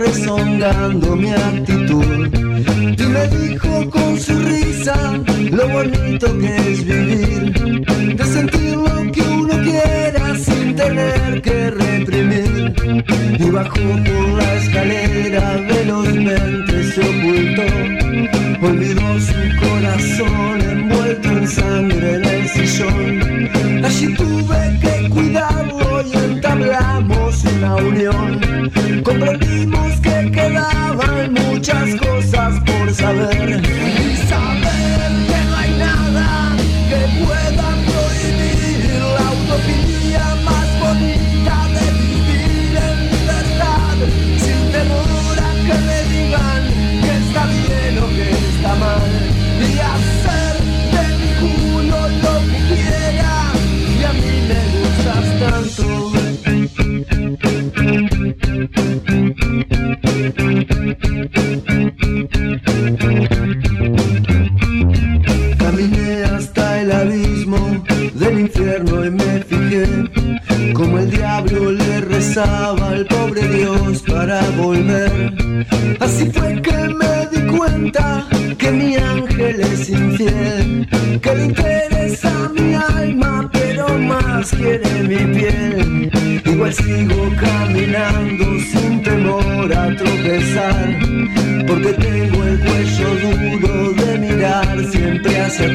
Rezongando mi actitud. Y me dijo con su risa lo bonito que es vivir, de sentir lo que uno quiera sin tener que reprimir. Y bajó por la escalera velozmente se ocultó, olvidó su corazón envuelto en sangre en el sillón. Allí tuve que cuidarlo y entablamos una unión.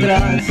Atrás.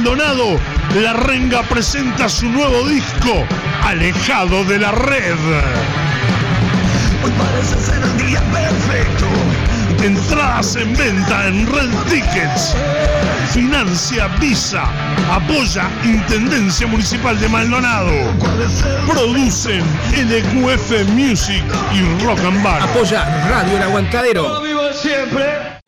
Maldonado, La Renga presenta su nuevo disco, Alejado de la Red. Hoy parece ser el día perfecto. Entradas en venta en Red Tickets. Financia Visa. Apoya Intendencia Municipal de Maldonado. Producen LQF Music y Rock and Bar. Apoya Radio El Aguantadero. Vivo siempre.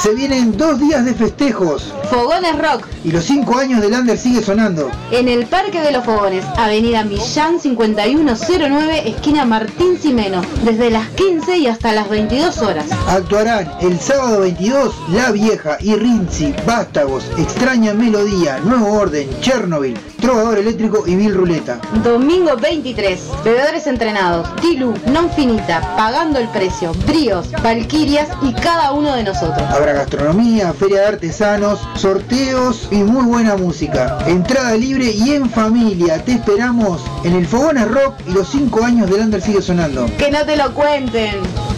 Se vienen dos días de festejos Fogones Rock y los cinco años del Under sigue sonando. en el Parque de los Fogones, Avenida Millán 5109, esquina Martín Simeno, desde las 15 y hasta las 22 horas. Actuarán el sábado 22 La Vieja y Rinzi, Vástagos, Extraña Melodía, Nuevo Orden, Chernobyl, Trovador Eléctrico y Bill Ruleta. Domingo 23, bebedores entrenados, Tilu, Non Finita, Pagando el Precio, Bríos, Valquirias y cada uno de nosotros. Habrá gastronomía, feria de artesanos, sorteos y muy buena música. Entrada libre y en familia. Te esperamos en el Fogones Rock y los cinco años del Under sigue sonando. Que no te lo cuenten.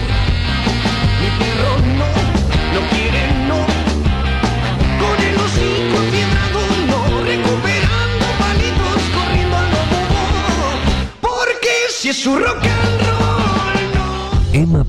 Es su rock and roll.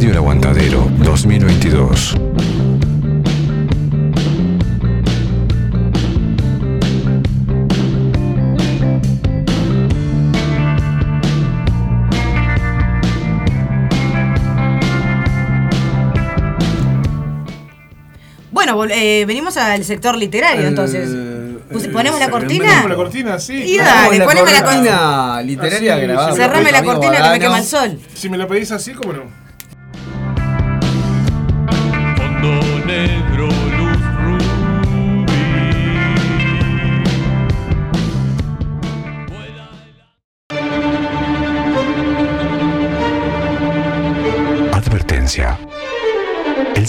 Radio El Aguantadero 2022. Bueno, eh, venimos al sector literario entonces. Pus- ¿Ponemos la cortina? Ponemos la cortina, sí. Y claro. dale, la poneme la cortina literaria grabada. Cerrame la cortina que me quema el sol. Si me la pedís así, ¿cómo no?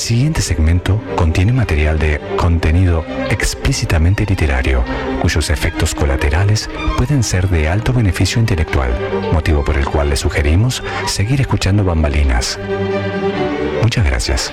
Siguiente segmento contiene material de contenido explícitamente literario, cuyos efectos colaterales pueden ser de alto beneficio intelectual, motivo por el cual le sugerimos seguir escuchando bambalinas. Muchas gracias.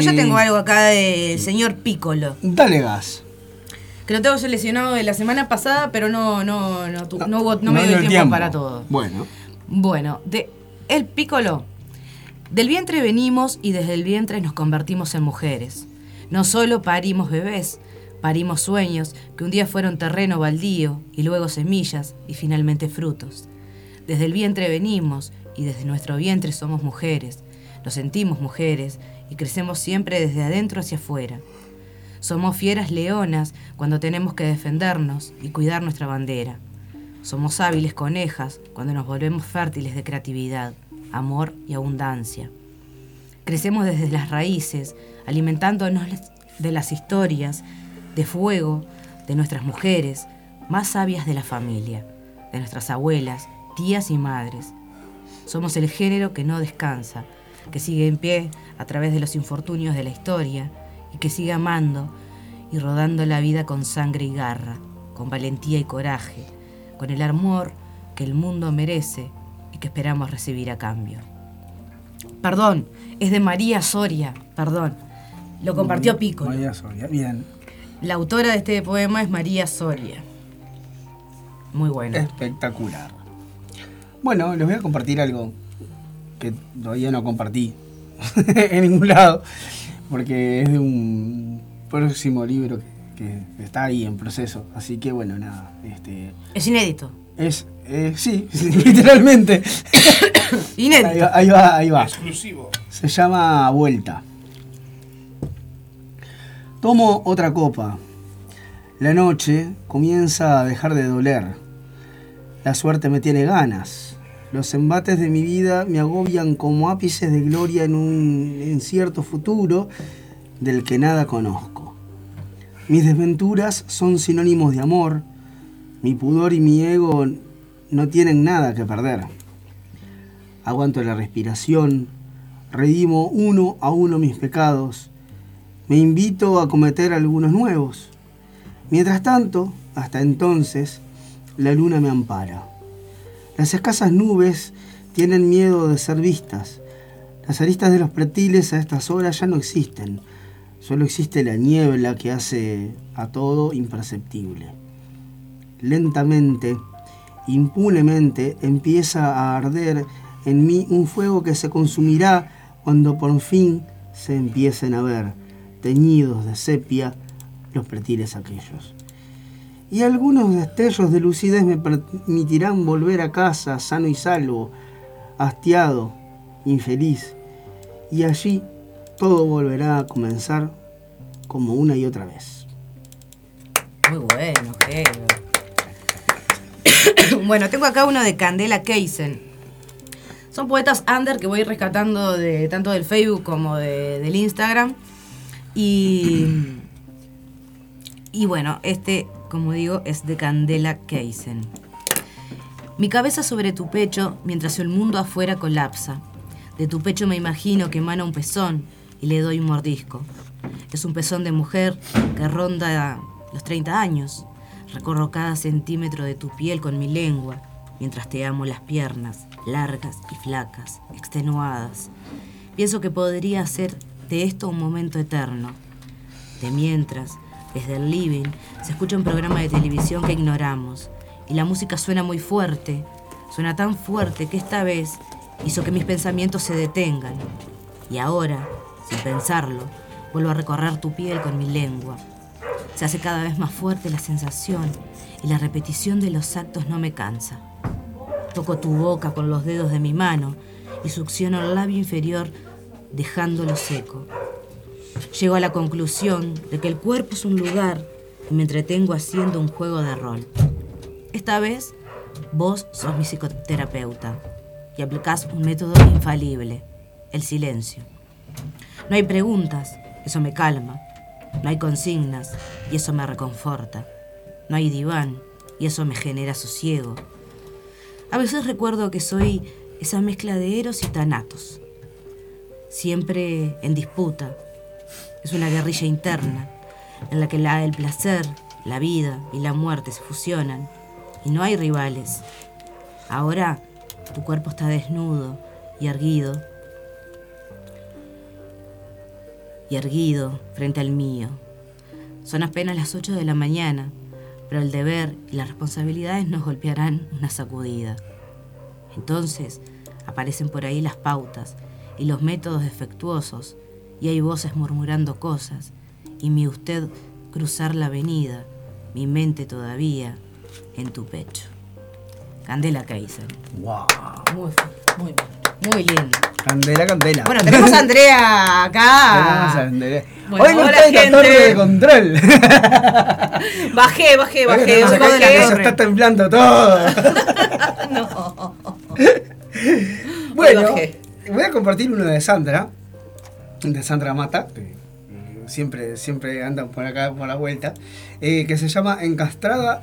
Yo ya tengo algo acá del señor Piccolo. Dale gas. Que lo tengo seleccionado de la semana pasada, pero no, no, no, tu- no hubo- no me dio el tiempo, para todo. Bueno, Bueno, de el Piccolo. Del vientre venimos y desde el vientre nos convertimos en mujeres. No solo parimos bebés, parimos sueños que un día fueron terreno baldío y luego semillas y finalmente frutos. Desde el vientre venimos y desde nuestro vientre somos mujeres. Nos sentimos mujeres y crecemos siempre desde adentro hacia afuera. Somos fieras leonas cuando tenemos que defendernos y cuidar nuestra bandera. Somos hábiles conejas cuando nos volvemos fértiles de creatividad, amor y abundancia. Crecemos desde las raíces, alimentándonos de las historias, de fuego, de nuestras mujeres, más sabias de la familia, de nuestras abuelas, tías y madres. Somos el género que no descansa, que sigue en pie a través de los infortunios de la historia y que sigue amando y rodando la vida con sangre y garra, con valentía y coraje, con el amor que el mundo merece y que esperamos recibir a cambio. Perdón, es de María Soria, perdón. Lo compartió Pico. María Soria, bien. La autora de este poema es María Soria. Muy bueno. Espectacular. Bueno, les voy a compartir algo que todavía no compartí *laughs* en ningún lado, porque es de un próximo libro que, que está ahí en proceso. Así que bueno, nada. Este, Es inédito. es, eh, sí, *laughs* sí, literalmente. *coughs* Inédito. Ahí va, ahí va. Exclusivo. Se llama Vuelta. Tomo otra copa. La noche comienza a dejar de doler. La suerte me tiene ganas. Los embates de mi vida me agobian como ápices de gloria en un incierto futuro del que nada conozco. Mis desventuras son sinónimos de amor. Mi pudor y mi ego no tienen nada que perder. Aguanto la respiración, redimo uno a uno mis pecados, me invito a cometer algunos nuevos. Mientras tanto, hasta entonces, la luna me ampara. Las escasas nubes tienen miedo de ser vistas. Las aristas de los pretiles a estas horas ya no existen. Solo existe la niebla que hace a todo imperceptible. Lentamente, impunemente, empieza a arder en mí un fuego que se consumirá cuando por fin se empiecen a ver, teñidos de sepia, los pretiles aquellos. Y algunos destellos de lucidez me permitirán volver a casa sano y salvo, hastiado, infeliz. Y allí todo volverá a comenzar como una y otra vez. Muy bueno, Geo. *coughs* bueno, tengo acá uno de Candela Keisen. Son poetas under que voy rescatando de tanto del Facebook como de- del Instagram. Y, y bueno, este, como digo, es de Candela Keisen. Mi cabeza sobre tu pecho mientras el mundo afuera colapsa. De tu pecho me imagino que emana un pezón y le doy un mordisco. Es un pezón de mujer que ronda los 30 años. Recorro cada centímetro de tu piel con mi lengua mientras te amo las piernas, largas y flacas, extenuadas. Pienso que podría hacer de esto un momento eterno. De mientras, desde el living, se escucha un programa de televisión que ignoramos y la música suena muy fuerte, suena tan fuerte que esta vez hizo que mis pensamientos se detengan. Y ahora, sin pensarlo, vuelvo a recorrer tu piel con mi lengua. Se hace cada vez más fuerte la sensación y la repetición de los actos no me cansa. Toco tu boca con los dedos de mi mano y succiono el labio inferior dejándolo seco. Llego a la conclusión de que el cuerpo es un lugar y me entretengo haciendo un juego de rol. Esta vez, vos sos mi psicoterapeuta y aplicás un método infalible, el silencio. No hay preguntas, eso me calma. No hay consignas y eso me reconforta. No hay diván y eso me genera sosiego. A veces recuerdo que soy esa mezcla de eros y tanatos, siempre en disputa. Es una guerrilla interna en la que el placer, la vida y la muerte se fusionan y no hay rivales. Ahora tu cuerpo está desnudo y erguido y erguido frente al mío. Son apenas las 8 de la mañana, pero el deber y las responsabilidades nos golpearán una sacudida. Entonces aparecen por ahí las pautas y los métodos defectuosos, y hay voces murmurando cosas, y mi usted cruzar la avenida, mi mente todavía en tu pecho. Candela Kaiser. Wow. Muy, muy, muy lindo. Candela, candela. Bueno, tenemos a Andrea acá. Tenemos a Andrea. Bueno, Hoy no hola, está en la torre de control. *laughs* Bajé, bajé, bajé. Oye, no se bajé. está temblando todo. *laughs* No. *laughs* Bueno, voy a compartir uno de Sandra, de Sandra Mata, que eh, siempre, siempre andan por acá por la vuelta, eh, que se llama Encastrada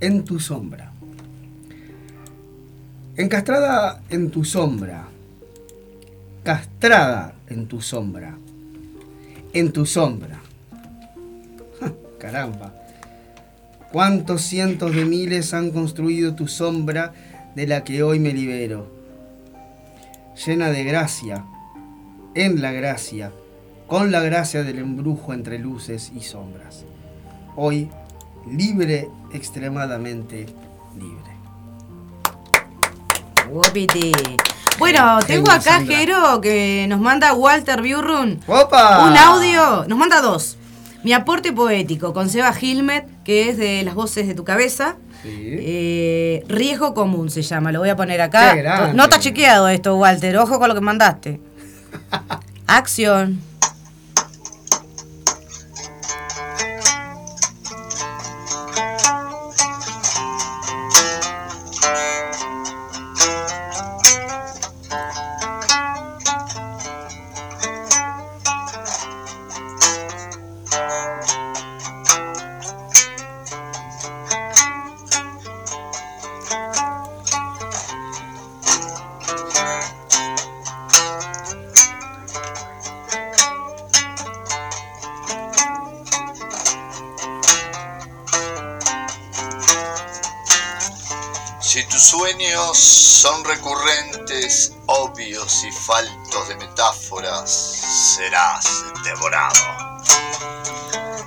en tu sombra. Encastrada en tu sombra. Castrada en tu sombra. En tu sombra. Ja, Caramba. ¿Cuántos cientos de miles han construido tu sombra de la que hoy me libero? Llena de gracia, en la gracia, con la gracia del embrujo entre luces y sombras. Hoy, libre, extremadamente libre. Bueno, tengo acá. Jero que nos manda Walter Burrun. ¡Opa! Un audio, nos manda dos. Mi aporte poético con Seba Gilmet, que es de las voces de tu cabeza. Eh, riesgo común se llama, lo voy a poner acá. No está chequeado esto, Walter. Ojo con lo que mandaste. Acción.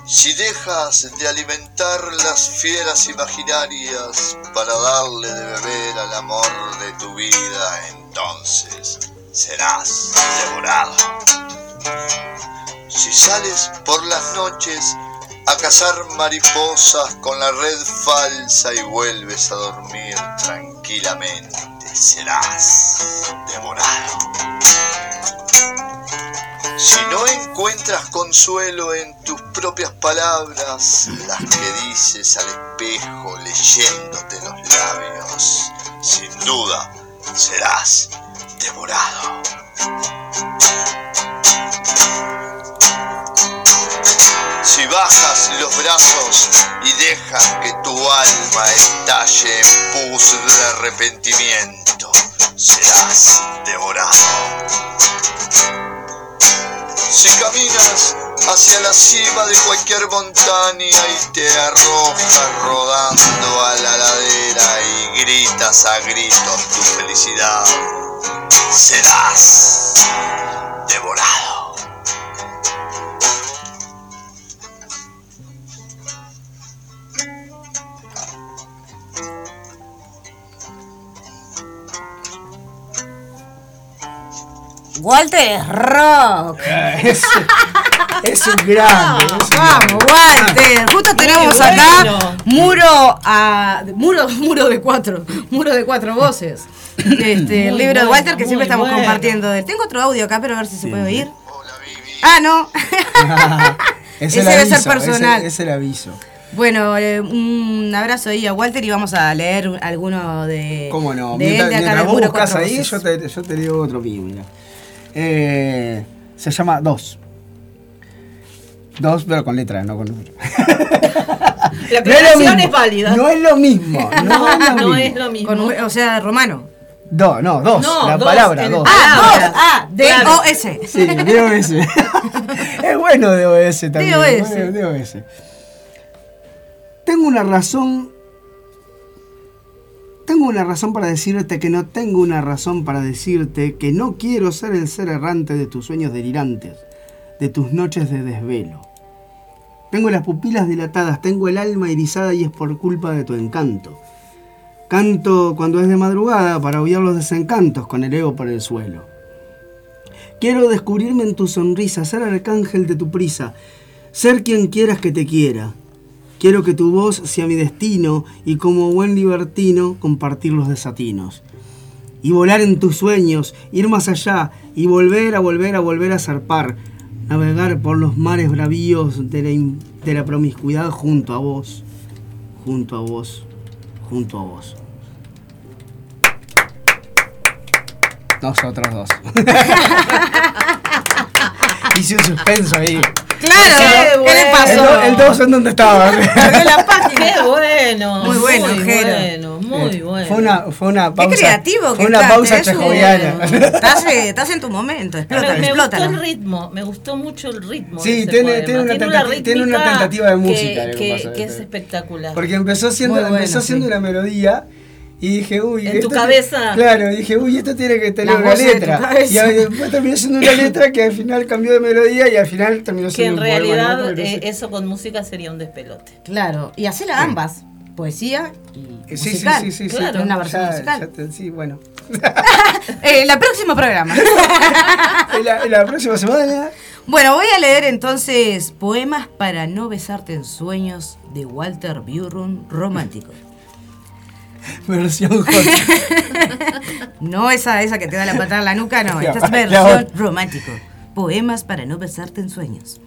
Si dejas de alimentar las fieras imaginarias para darle de beber al amor de tu vida, entonces serás devorado. Si sales por las noches a cazar mariposas con la red falsa y vuelves a dormir tranquilamente, serás devorado. Si no encuentras consuelo en tus propias palabras, las que dices al espejo leyéndote los labios, sin duda serás devorado. Si bajas los brazos y dejas que tu alma estalle en pus de arrepentimiento, serás devorado. Si caminas hacia la cima de cualquier montaña y te arrojas rodando a la ladera y gritas a gritos tu felicidad, serás devorado. Walter es rock. *laughs* Es, es un grande. es un Vamos, grande. Walter. Justo tenemos bueno. acá muro a muro *laughs* muro de cuatro, muro de cuatro voces. Este, el libro de bueno, Walter que siempre estamos bueno. compartiendo. de él. Tengo otro audio acá, pero a ver si se puede oír. Ah, no. *laughs* Es Ese el debe ser aviso, personal. Es, es el aviso. Bueno, eh, un abrazo ahí a Walter y vamos a leer un- alguno de. ¿Cómo no? de él Mientras, de acá mientras vos buscas ahí, yo te, yo te digo otro mío, mira. Eh, se llama Dos. Dos, pero con letra, no con número. *laughs* La No es aclaración mismo. es válida. No es lo mismo. No, *laughs* No, es lo no mismo. es lo mismo. Con- o sea, romano. Do- no, dos. No, la dos, palabra, dos. Ah, dos. Ah, D-O-S. Sí, DOS. *laughs* es bueno DOS también. DOS. bueno, DOS. Tengo una razón. Tengo una razón para decirte que no tengo una razón para decirte que no quiero ser el ser errante de tus sueños delirantes, de tus noches de desvelo. Tengo las pupilas dilatadas, tengo el alma erizada y es por culpa de tu encanto. Canto cuando es de madrugada para obviar los desencantos con el ego por el suelo. Quiero descubrirme en tu sonrisa, ser arcángel de tu prisa, ser quien quieras que te quiera. Quiero que tu voz sea mi destino y como buen libertino compartir los desatinos. Y volar en tus sueños, ir más allá y volver a volver a volver a zarpar. Navegar por los mares bravíos de la, de la promiscuidad junto a vos, junto a vos, junto a vos. Nosotros dos. *laughs* *laughs* Hice un suspenso ahí. Claro, ¿qué le pasó? El 2 en dónde estaba. Perdió la página. Qué bueno. Muy bueno, muy Jero. bueno, muy bueno. Fue una, fue una pausa. Qué creativo Fue que una estás, pausa chejoviana. *laughs* Estás, eh, estás en tu momento, explota, me, me explota. gustó el ritmo, me gustó mucho el ritmo. Sí, tiene- tiene una tentati- tiene una tentativa de música, que que, pasa, que es espectacular. Porque empezó siendo, empezó siendo sí. una melodía y dije, uy. En tu cabeza. Claro, dije, uy, esto tiene que tener Las una letra. Y después terminó siendo una letra que al final cambió de melodía y al final terminó que siendo en un poema, ¿no? realidad Porque no eh, eso con música sería un despelote. Claro, y hacela ambas, poesía y Sí, sí, musical. sí, sí, sí. Claro, una versión Ya- musical. ya te- sí, bueno. *laughs* Eh, la próximo programa. *laughs* la, la próxima semana. Bueno, voy a leer entonces Poemas para no besarte en sueños de Walter Burrun, romántico. *laughs* Versión. No esa, esa que te da la patada en la nuca, no. Esta es versión romántico. Poemas para no besarte en sueños.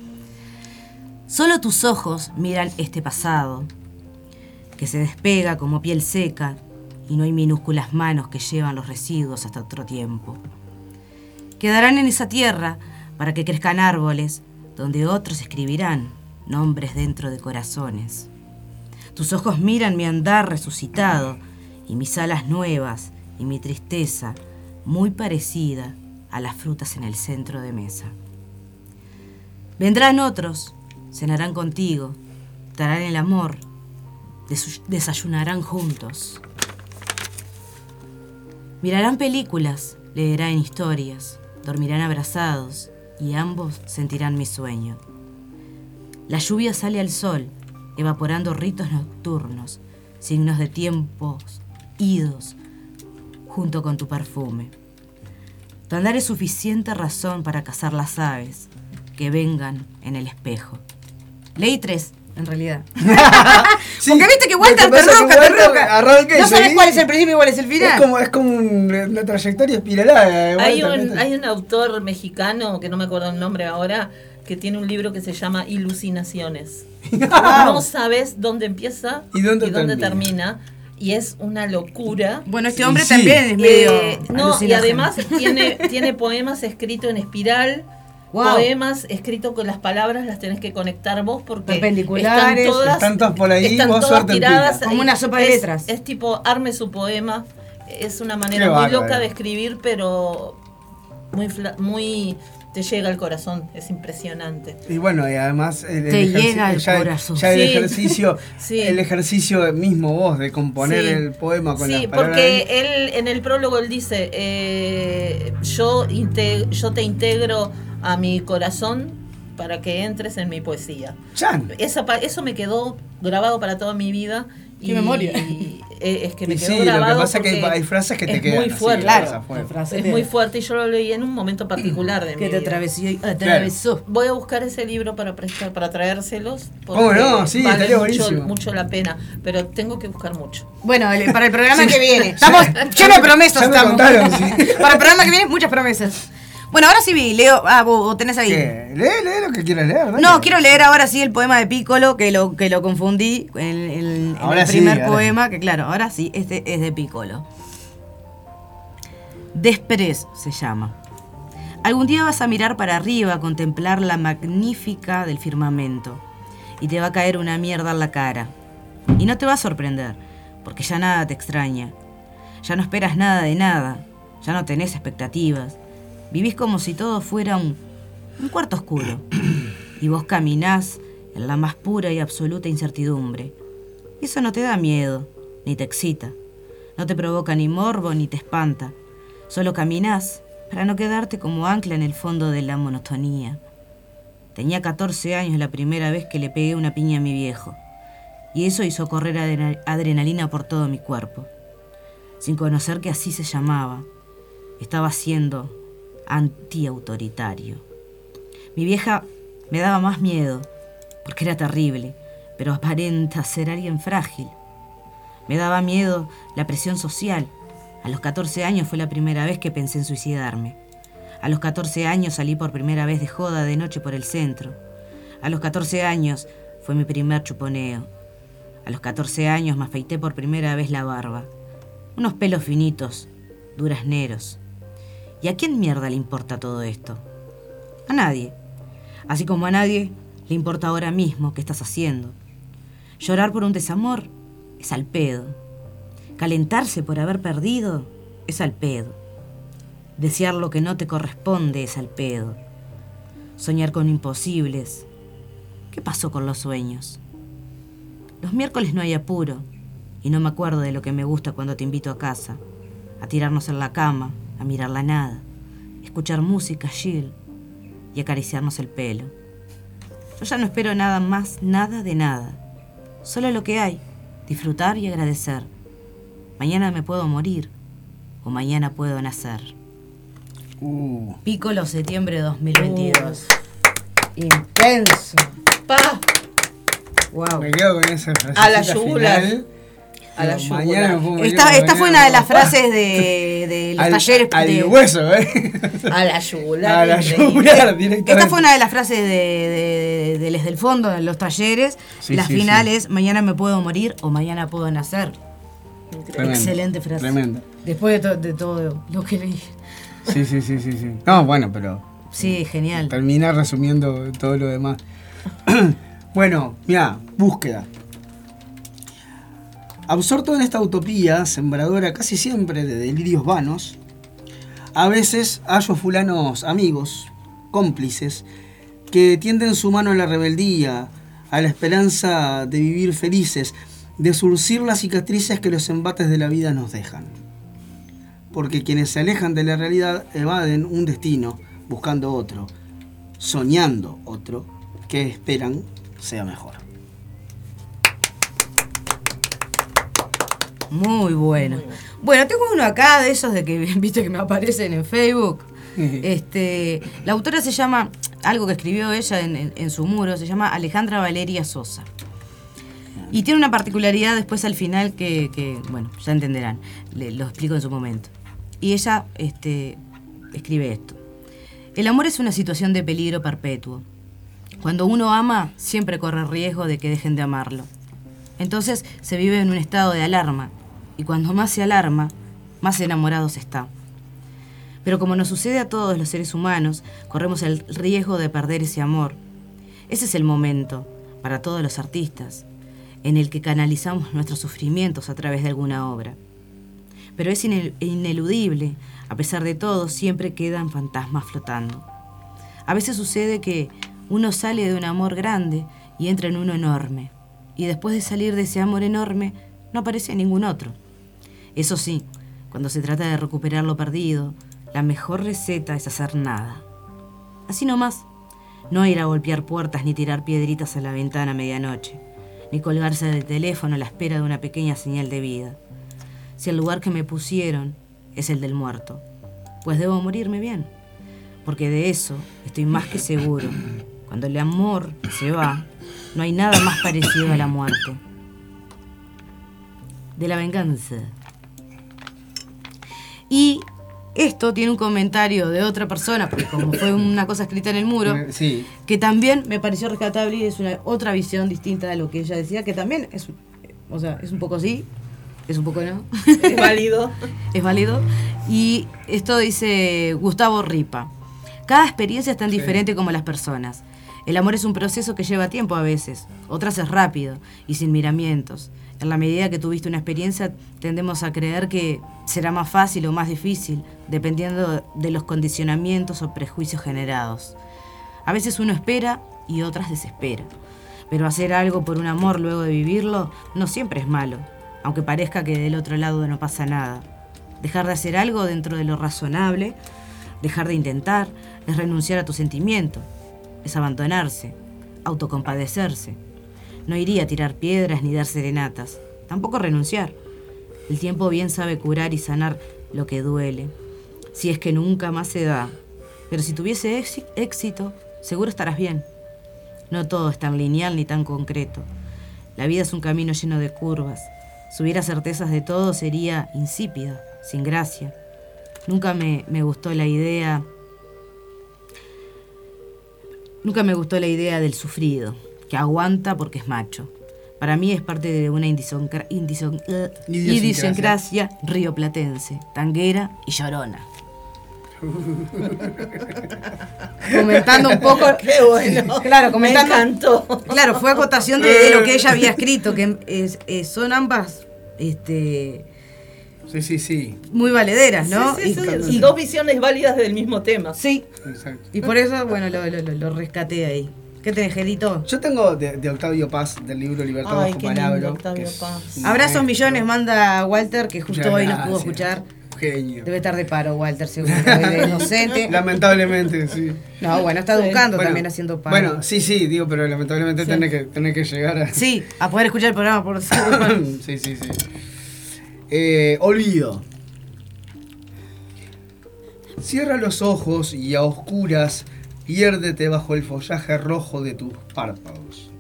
Solo tus ojos miran este pasado, que se despega como piel seca y no hay minúsculas manos que llevan los residuos hasta otro tiempo. Quedarán en esa tierra para que crezcan árboles donde otros escribirán nombres dentro de corazones. Tus ojos miran mi andar resucitado y mis alas nuevas y mi tristeza muy parecida a las frutas en el centro de mesa. Vendrán otros, cenarán contigo, te harán el amor, desayunarán juntos. Mirarán películas, leerán historias, dormirán abrazados y ambos sentirán mi sueño. La lluvia sale al sol, evaporando ritos nocturnos, signos de tiempos idos, junto con tu perfume. Tu andar es suficiente razón para cazar las aves que vengan en el espejo. Leí tres, en realidad. *laughs* Porque viste que Walter te roca, te roca. arranca y No sabes cuál es el principio y cuál es el final. Es como, es como un- una trayectoria espiralada. de Hay Walter, un, hay un autor mexicano, que no me acuerdo el nombre ahora, que tiene un libro que se llama Ilucinaciones. *laughs* No sabes dónde empieza ¿Y dónde termina. termina? Y es una locura. Bueno, este hombre también es medio Eh, no, y además *laughs* tiene, tiene poemas escritos en espiral. Wow. Poemas escritos con las palabras las tenés que conectar vos porque Perpendiculares. están todas, Están todas por ahí, están vos todas tiradas. Como una sopa de es- letras. Es tipo arme su poema. Es una manera Qué muy bárbaro. loca de escribir, pero muy fla- muy te llega al corazón. Es impresionante. Y bueno, y además el, el Te llega al ya, corazón. ya el Sí. ejercicio, *laughs* Sí. el ejercicio mismo vos de componer Sí. el poema con Sí, las palabras. porque él en el prólogo él dice, eh, yo, yo te integro a mi corazón para que entres en mi poesía. Chan. Esa, pa- eso me quedó grabado para toda mi vida. Qué memoria. y, eh, es que me Y quedó sí, lo que grabado pasa es que hay- frases que te es quedan muy así, fuerte. Claro, fue. es muy fuerte y yo lo leí en un momento particular de mi Que te vida. atravesó, atravesó. Voy a buscar ese libro para prestar, para traérselos. ¿Cómo porque no? Sí, vale estaría mucho, buenísimo. mucho la pena. Pero tengo que buscar mucho. Bueno, el- para el programa que viene. *laughs* Estamos llenos de promesas. estamos. contaron, *laughs* sí. Para el programa que viene, muchas promesas. Bueno, ahora sí, Leo. Ah, vos, tenés ahí. ¿Qué? Lee, lee lo que quieras leer. dale. No, quiero leer ahora sí el poema de Piccolo, que lo, que lo confundí en, en- en Ahora el sí, primer ahora poema, que claro, ahora sí, este es de Piccolo. Desprez se llama. Algún día vas a mirar para arriba a contemplar la magnífica del firmamento y te va a caer una mierda en la cara. Y no te va a sorprender, porque ya nada te extraña. Ya no esperas nada de nada, ya no tenés expectativas. Vivís como si todo fuera un, un cuarto oscuro. *clears throat* Y vos caminás en la más pura y absoluta incertidumbre. Eso no te da miedo, ni te excita. No te provoca ni morbo ni te espanta. Solo caminás para no quedarte como ancla en el fondo de la monotonía. Tenía 14 años la primera vez que le pegué una piña a mi viejo. Y eso hizo correr adrena- adrenalina por todo mi cuerpo. Sin conocer que así se llamaba. Estaba siendo antiautoritario. Mi vieja me daba más miedo, porque era terrible, pero aparenta ser alguien frágil. Me daba miedo la presión social. A los 14 años fue la primera vez que pensé en suicidarme. A los 14 años salí por primera vez de joda de noche por el centro. A los 14 años fue mi primer chuponeo. A los 14 años me afeité por primera vez la barba. Unos pelos finitos, durazneros. ¿Y a quién mierda le importa todo esto? A nadie. Así como a nadie le importa ahora mismo qué estás haciendo. Llorar por un desamor es al pedo. Calentarse por haber perdido es al pedo. Desear lo que no te corresponde es al pedo. Soñar con imposibles. ¿Qué pasó con los sueños? Los miércoles no hay apuro y no me acuerdo de lo que me gusta cuando te invito a casa, a tirarnos en la cama, a mirar la nada, escuchar música chill y acariciarnos el pelo. Yo ya no espero nada más, nada de nada. Solo lo que hay, disfrutar y agradecer. Mañana me puedo morir o mañana puedo nacer. Uh. Pícolo septiembre de 2022. Intenso. Pa. Wow. Me quedo con esa frase. A la yugular. A la Esta, fue una de las frases de, de los Al- talleres. al de- hueso, ¿eh? A la yugular. A la yugular, directamente. Esta fue una de las frases de, de, de Les del Fondo, en los talleres. Sí, la sí, final sí. es mañana me puedo morir o mañana puedo nacer. Tremendo, Excelente frase. Tremendo. Después de, to- de todo lo que leí. Sí, sí, sí, sí, sí. No, bueno, pero Sí, genial. termina resumiendo todo lo demás. *clears throat* bueno, mira, búsqueda. Absorto en esta utopía, sembradora casi siempre de delirios vanos, a veces hallo fulanos amigos, cómplices, que tienden su mano a la rebeldía, a la esperanza de vivir felices, de surcir las cicatrices que los embates de la vida nos dejan. Porque quienes se alejan de la realidad evaden un destino buscando otro, soñando otro, que esperan sea mejor. Muy bueno. Bueno, tengo uno acá de esos de que *laughs* viste que me aparecen en Facebook. Este, la autora se llama, algo que escribió ella en, en- en su muro, se llama Alejandra Valeria Sosa. Y tiene una particularidad después al final que, que, bueno, ya entenderán, le- lo explico en su momento. Y ella este, escribe esto. El amor es una situación de peligro perpetuo. Cuando uno ama, siempre corre riesgo de que dejen de amarlo. Entonces se vive en un estado de alarma, y cuando más se alarma, más enamorado se está. Pero como nos sucede a todos los seres humanos, corremos el riesgo de perder ese amor. Ese es el momento, para todos los artistas, en el que canalizamos nuestros sufrimientos a través de alguna obra. Pero es inel- ineludible, a pesar de todo, siempre quedan fantasmas flotando. A veces sucede que uno sale de un amor grande y entra en uno enorme, y después de salir de ese amor enorme, no aparece ningún otro. Eso sí, cuando se trata de recuperar lo perdido, la mejor receta es hacer nada. Así nomás, no ir a golpear puertas ni tirar piedritas a la ventana a medianoche, ni colgarse del teléfono a la espera de una pequeña señal de vida. Si el lugar que me pusieron es el del muerto, pues debo morirme bien, porque de eso estoy más que seguro. Cuando el amor se va, no hay nada más parecido a la muerte. De la venganza. Y esto tiene un comentario de otra persona, porque como fue una cosa escrita en el muro, *laughs* Sí. que también me pareció rescatable y es una otra visión distinta de lo que ella decía, que también es, o sea, es un poco sí, es un poco no. Es válido. *laughs* es válido. Y esto dice Gustavo Ripa. Cada experiencia es tan diferente como las personas. El amor es un proceso que lleva tiempo a veces, otras es rápido y sin miramientos. En la medida que tuviste una experiencia, tendemos a creer que será más fácil o más difícil, dependiendo de los condicionamientos o prejuicios generados. A veces uno espera y otras desespera. Pero hacer algo por un amor luego de vivirlo no siempre es malo, aunque parezca que del otro lado no pasa nada. Dejar de hacer algo dentro de lo razonable, dejar de intentar, es renunciar a tu sentimiento, es abandonarse, autocompadecerse. No iría a tirar piedras ni dar serenatas, tampoco renunciar. El tiempo bien sabe curar y sanar lo que duele, si es que nunca más se da. Pero si tuviese éxi- éxito, seguro estarás bien. No todo es tan lineal ni tan concreto. La vida es un camino lleno de curvas. Si hubiera certezas de todo sería insípida, sin gracia. Nunca me, me gustó la idea. Nunca me gustó la idea del sufrido, que aguanta porque es macho. Para mí es parte de una indisoncra- indison- eh, Idiosincrasia. rioplatense, tanguera y llorona. *laughs* comentando un poco. Qué bueno. Claro, comentando. Me encantó. Claro, fue acotación de, de lo que ella había escrito, que es- es- son ambas este, Sí, sí, sí. muy valederas, ¿no? Sí, sí, Y- sí, y, dos visiones válidas del mismo tema. Sí. Exacto. y por eso, bueno, lo, lo, lo- lo rescaté ahí. ¿Qué tenés, Gedito? Yo tengo de, de Octavio Paz, del libro Libertad lindo, palabra. Abrazos millones manda Walter, que justo hoy nos pudo escuchar. Genio. Debe estar de paro, Walter, seguro. De *laughs* inocente. Lamentablemente, sí. No, bueno, está educando Bueno, también haciendo paro. Bueno, sí, sí, digo, pero lamentablemente Sí. tenés, que, tenés que llegar a. Sí, a poder escuchar el programa por *laughs* sí, sí, sí. Eh, olvido. Cierra los ojos y a oscuras piérdete bajo el follaje rojo de tus párpados.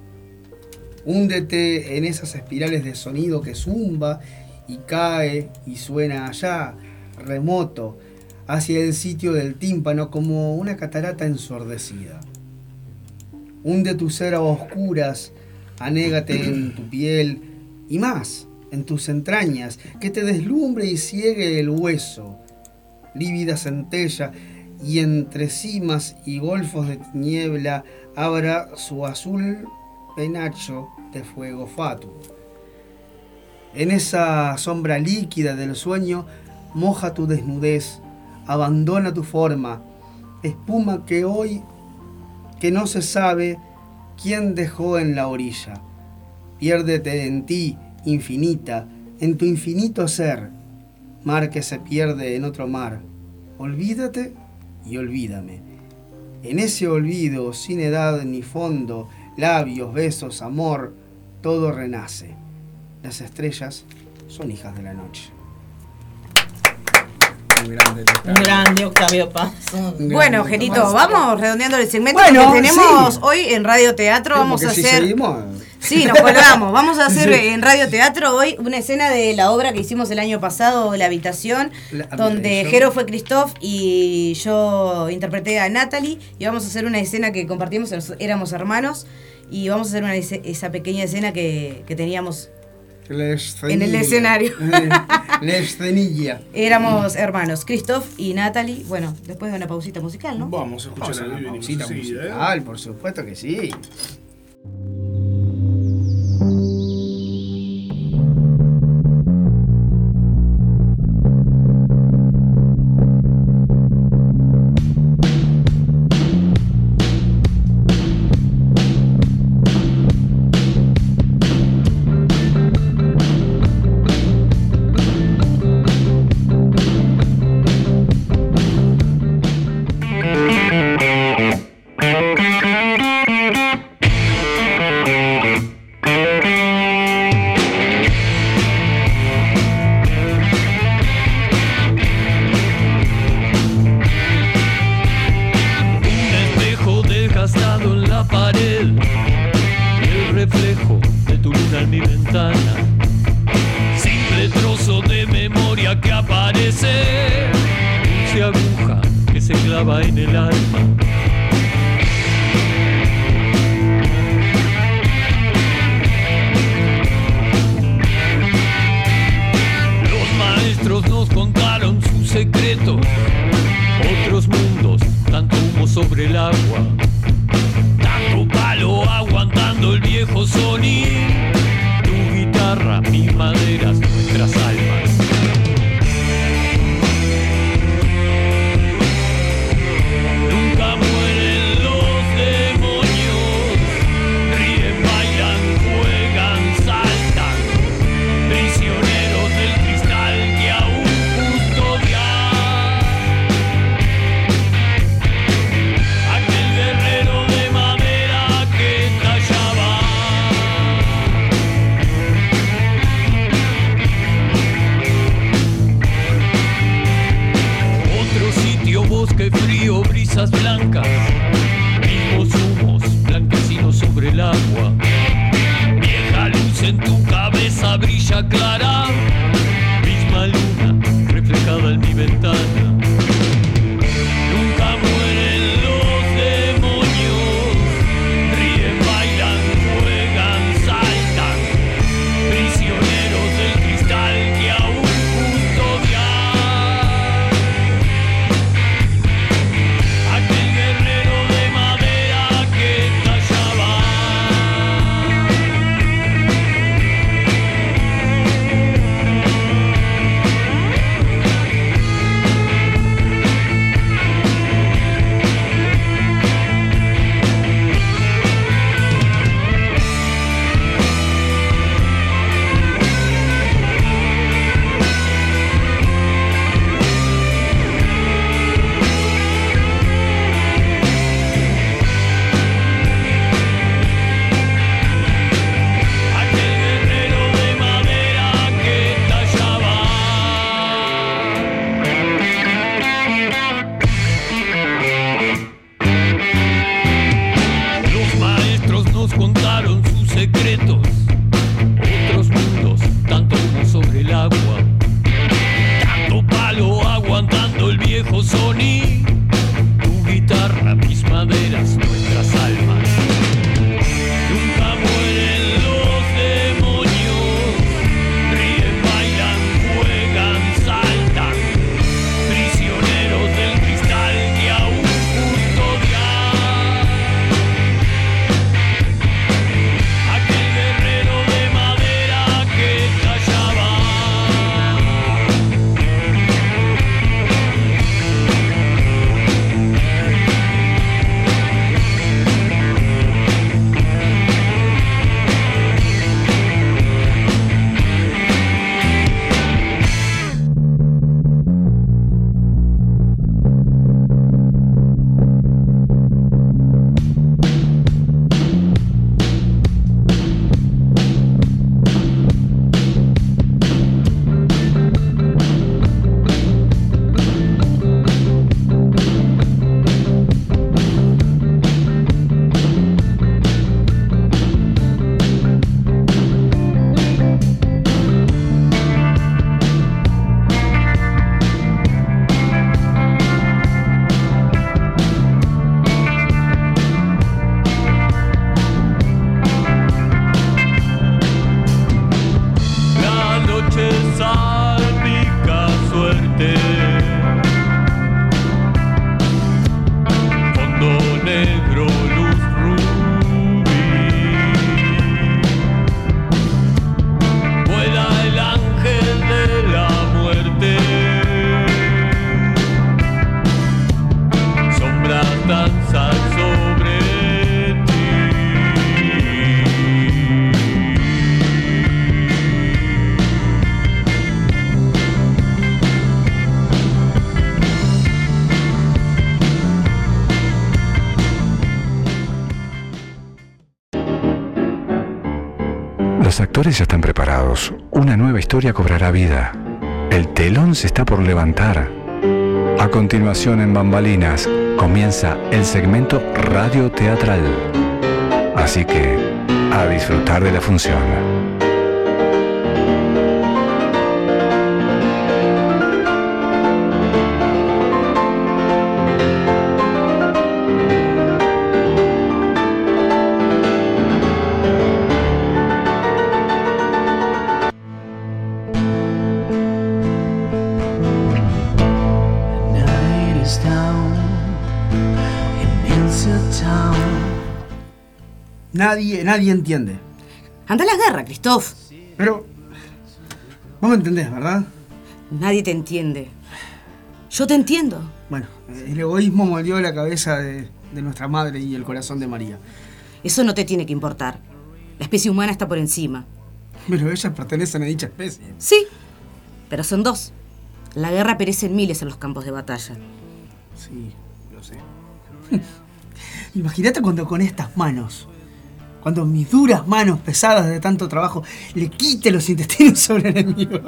Húndete en esas espirales de sonido que zumba y cae y suena allá, remoto, hacia el sitio del tímpano como una catarata ensordecida. Hunde tu ser a oscuras, anégate en tu piel y más, en tus entrañas, que te deslumbre y ciegue el hueso. Lívida centella y entre cimas y golfos de niebla abra su azul penacho de fuego fatuo. En esa sombra líquida del sueño, moja tu desnudez, abandona tu forma, espuma que hoy que no se sabe quién dejó en la orilla. Piérdete en ti, infinita, en tu infinito ser, mar que se pierde en otro mar. Olvídate y olvídame. En ese olvido, sin edad ni fondo, labios, besos, amor, todo renace. Las estrellas son hijas de la noche. Muy grande el Un grande Octavio Paz. Bueno, Gerito, vamos redondeando el segmento Bueno, que tenemos sí. hoy en Radio Teatro. Vamos a si hacer. seguimos- Sí, nos colgamos. Vamos a hacer Sí. en Radio Teatro hoy una escena de la obra que hicimos el año pasado, La Habitación, La donde Habitación. Jero fue Christoph y yo interpreté a Natalie. Y vamos a hacer una escena que compartimos, éramos hermanos. Y vamos a hacer una, esa pequeña escena que, que teníamos. La En el escenario. La escenilla. *laughs* Éramos hermanos, Christoph y Natalie. Bueno, después de una pausita musical, ¿no? Vamos a escuchar Vamos a a una Vivi pausita ¿eh? musical, por supuesto que sí. Sobre el agua, tanto palo aguantando el viejo sonido, tu guitarra, mis maderas, La noche Ya están preparados. Una nueva historia cobrará vida. El telón se está por levantar. A continuación en Bambalinas comienza el segmento radio teatral. Así que a disfrutar de la función. Nadie, nadie entiende. Anda a la guerra, Christoph. Pero. Vos me entendés, ¿verdad? Nadie te entiende. Yo te entiendo. Bueno, el egoísmo moldeó la cabeza de, de nuestra madre y el corazón de María. Eso no te tiene que importar. La especie humana está por encima. Pero ellas pertenecen a dicha especie. Sí, pero son dos. La guerra perecen miles en los campos de batalla. Sí, lo sé. *laughs* Imagínate cuando con estas manos, cuando mis duras manos pesadas de tanto trabajo, le quite los intestinos *laughs* sobre el enemigo.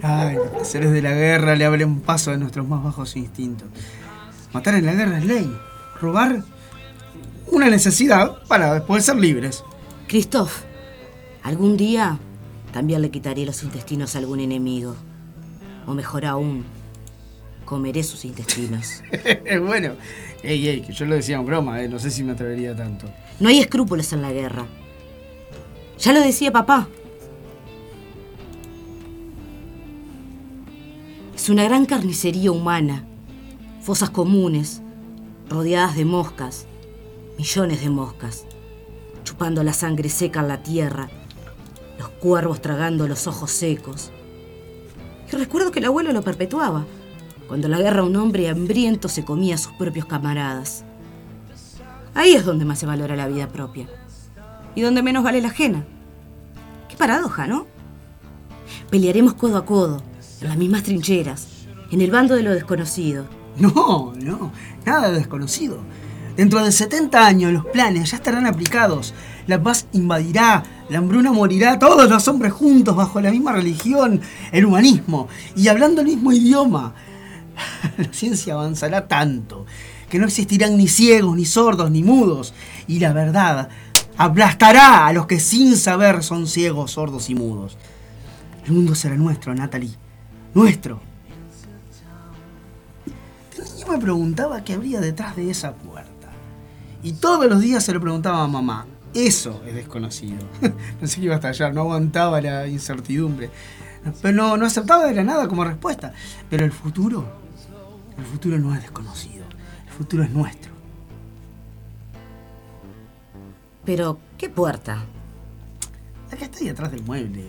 Ay, los seres de la guerra le abren paso a nuestros más bajos instintos. Matar en la guerra es ley. Robar, una necesidad para poder ser libres. Christoph, algún día también le quitaré los intestinos a algún enemigo. O mejor aún, comeré sus intestinos. *laughs* bueno, ey, ey, que yo lo decía en broma, eh, no sé si me atrevería tanto. No hay escrúpulos en la guerra. Ya lo decía papá. Es una gran carnicería humana. Fosas comunes, rodeadas de moscas, millones de moscas, chupando la sangre seca en la tierra, los cuervos tragando los ojos secos. Y recuerdo que el abuelo lo perpetuaba, cuando la guerra un hombre hambriento se comía a sus propios camaradas. Ahí es donde más se valora la vida propia. Y donde menos vale la ajena. Qué paradoja, ¿no? Pelearemos codo a codo, en las mismas trincheras, en el bando de lo desconocido. No, no, nada de desconocido. Dentro de 70 años los planes ya estarán aplicados. La paz invadirá, la hambruna morirá, todos los hombres juntos bajo la misma religión, el humanismo y hablando el mismo idioma. *laughs* La ciencia avanzará tanto que no existirán ni ciegos, ni sordos, ni mudos. Y la verdad aplastará a los que sin saber son ciegos, sordos y mudos. El mundo será nuestro, Natalie. Nuestro. Niño me preguntaba qué habría detrás de esa puerta. Y todos los días se lo preguntaba a mamá. Eso es desconocido. *laughs* Pensé que iba a estallar, no aguantaba la incertidumbre. Pero no, no aceptaba de la nada como respuesta. Pero el futuro, el futuro no es desconocido. El futuro es nuestro. Pero, ¿qué puerta? Que está ahí atrás del mueble.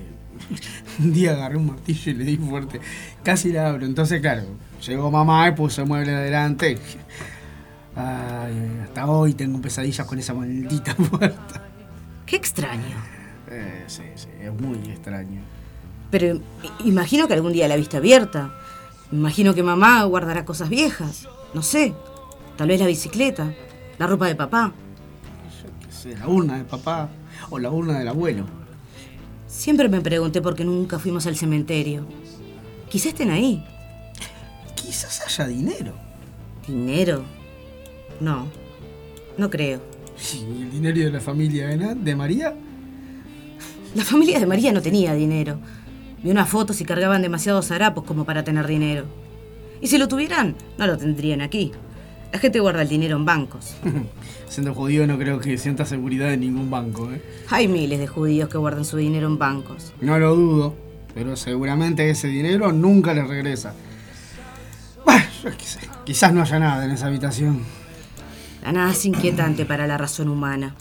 *laughs* Un día agarré un martillo y le di fuerte. Casi la abro. Entonces, claro, llegó mamá y puso el mueble adelante. Ay, hasta hoy tengo pesadillas con esa maldita *laughs* puerta. Qué extraño. Eh, sí, sí, es muy extraño. Pero imagino que algún día la viste abierta. Imagino que mamá guardará cosas viejas. No sé. Tal vez la bicicleta, la ropa de papá. qué sé, la urna de papá o la urna del abuelo. Siempre me pregunté por qué nunca fuimos al cementerio. Quizá estén ahí. Quizás haya dinero. ¿Dinero? No, no creo. ¿Y el dinero de la familia de María? La familia de María no tenía dinero. Vi unas fotos y cargaban demasiados harapos como para tener dinero. Y si lo tuvieran, no lo tendrían aquí. La gente guarda el dinero en bancos. *laughs* Siendo judío no creo que sienta seguridad en ningún banco, ¿eh? Hay miles de judíos que guardan su dinero en bancos. No lo dudo, pero seguramente ese dinero nunca les regresa. Bueno, yo qué sé. Quizás no haya nada en esa habitación. La nada es inquietante para la razón humana.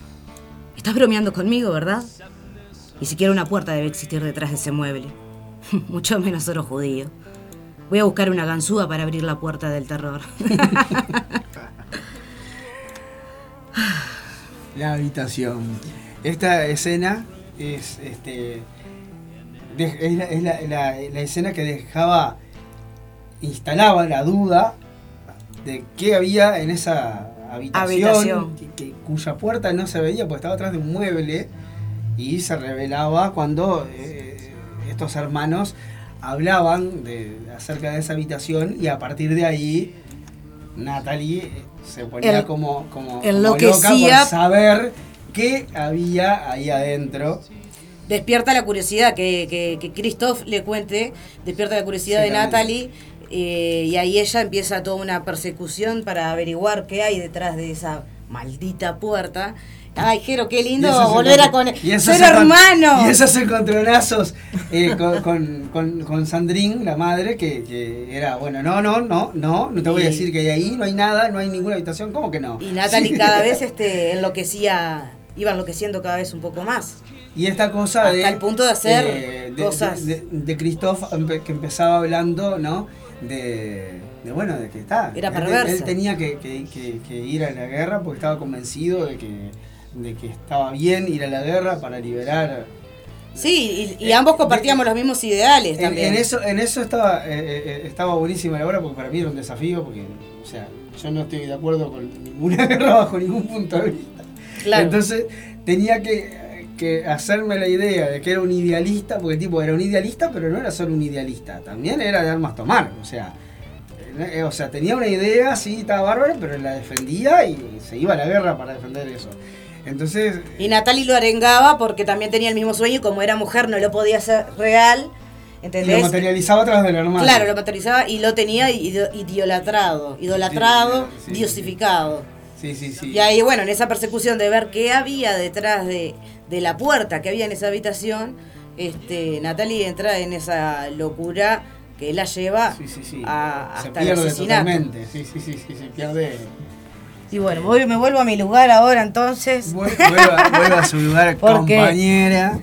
Estás bromeando conmigo, ¿verdad? Ni siquiera una puerta debe existir detrás de ese mueble. *laughs* Mucho menos oro judío. Voy a buscar una ganzúa para abrir la puerta del terror. La habitación. Esta escena es este. de- es, la, es la- la- la escena que dejaba. instalaba la duda de qué había en esa habitación, Habitación. que- que- cuya puerta no se veía porque estaba atrás de un mueble y se revelaba cuando eh, estos hermanos hablaban de, acerca de esa habitación y a partir de ahí Natalie eh, se ponía El- como, como, loca por saber qué había ahí adentro. Despierta la curiosidad que, que, que Christoph le cuente, despierta la curiosidad de. Natalie eh, y ahí ella empieza toda una persecución para averiguar qué hay detrás de esa maldita puerta. Ay, Jero, qué lindo volver a con ser hermano. Y esos encontronazos eh, *laughs* con, con, con, con Sandrine, la madre, que, que era, bueno, no, no, no, no, no te voy a decir que hay ahí, no hay nada, no hay ninguna habitación, ¿cómo que no? Y Natalie Sí. cada vez *laughs* este, enloquecía, iba enloqueciendo cada vez un poco más. Y esta cosa Hasta de. el punto de hacer eh, de, cosas. De, de- de Christoph empe- que empezaba hablando, ¿no? De, de, bueno, de que está. Era él- perversa. Él, tenía que, que- que- que ir a la guerra porque estaba convencido de que, de que estaba bien ir a la guerra para liberar. Sí, y, y ambos compartíamos los mismos ideales En, también. en eso, en eso estaba, eh, eh, estaba buenísima la obra porque para mí era un desafío porque, o sea, yo no estoy de acuerdo con ninguna *laughs* guerra bajo ningún punto de vista. Claro. Entonces tenía que, que hacerme la idea de que era un idealista, porque tipo era un idealista, pero no era solo un idealista, también era de armas tomar, o sea, eh, o sea, tenía una idea, sí, estaba bárbaro, pero la defendía y se iba a la guerra para defender eso. Entonces, Y Natalie lo arengaba porque también tenía el mismo sueño y como era mujer no lo podía hacer real. y ¿Entendés? lo materializaba a través del hermano. Claro, lo materializaba y lo tenía ido- idolatrado, idolatrado, Sí, sí. diosificado. Sí, sí, sí. Y ahí, bueno, en esa persecución de ver qué había detrás de, de la puerta que había en esa habitación, este, Natalie entra en esa locura que la lleva a, se hasta el pierde asesinato. totalmente. Sí, sí, sí, sí, se pierde. Y bueno, voy- me vuelvo a mi lugar ahora entonces. Vuelva, vuelva a su lugar, *laughs* compañera.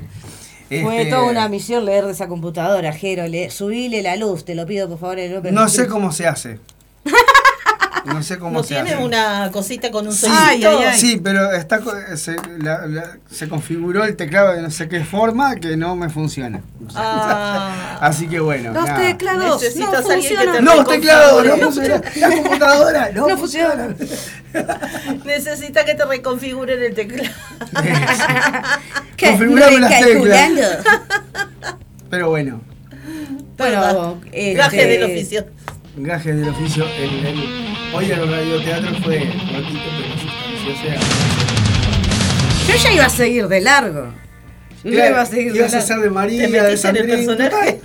Fue Este, toda una misión leer de esa computadora, Jero. Le, subile la luz, te lo pido por favor. el No sé cómo se hace. No sé cómo ¿No se tiene hace. una cosita con un Sí, sí, pero está, se, la- la- se configuró el teclado de no sé qué forma que no me funciona. Ah. *laughs* Así que bueno. Los nada. teclados Necesitas no alguien que te funcionan. No, teclado, no reconfigure. funciona. La computadora no, No funciona. *laughs* Necesita que te reconfiguren el teclado. *laughs* Configurame las teclas. Pero bueno, Bueno, este, del oficio. Gajes del oficio. El, el- hoy el radioteatro fue cortito pero sustancioso. Yo ya iba a seguir de largo. Yo ya Claro, iba a seguir de ibas a largo. ser de María, Te de en el Sandrín. personaje.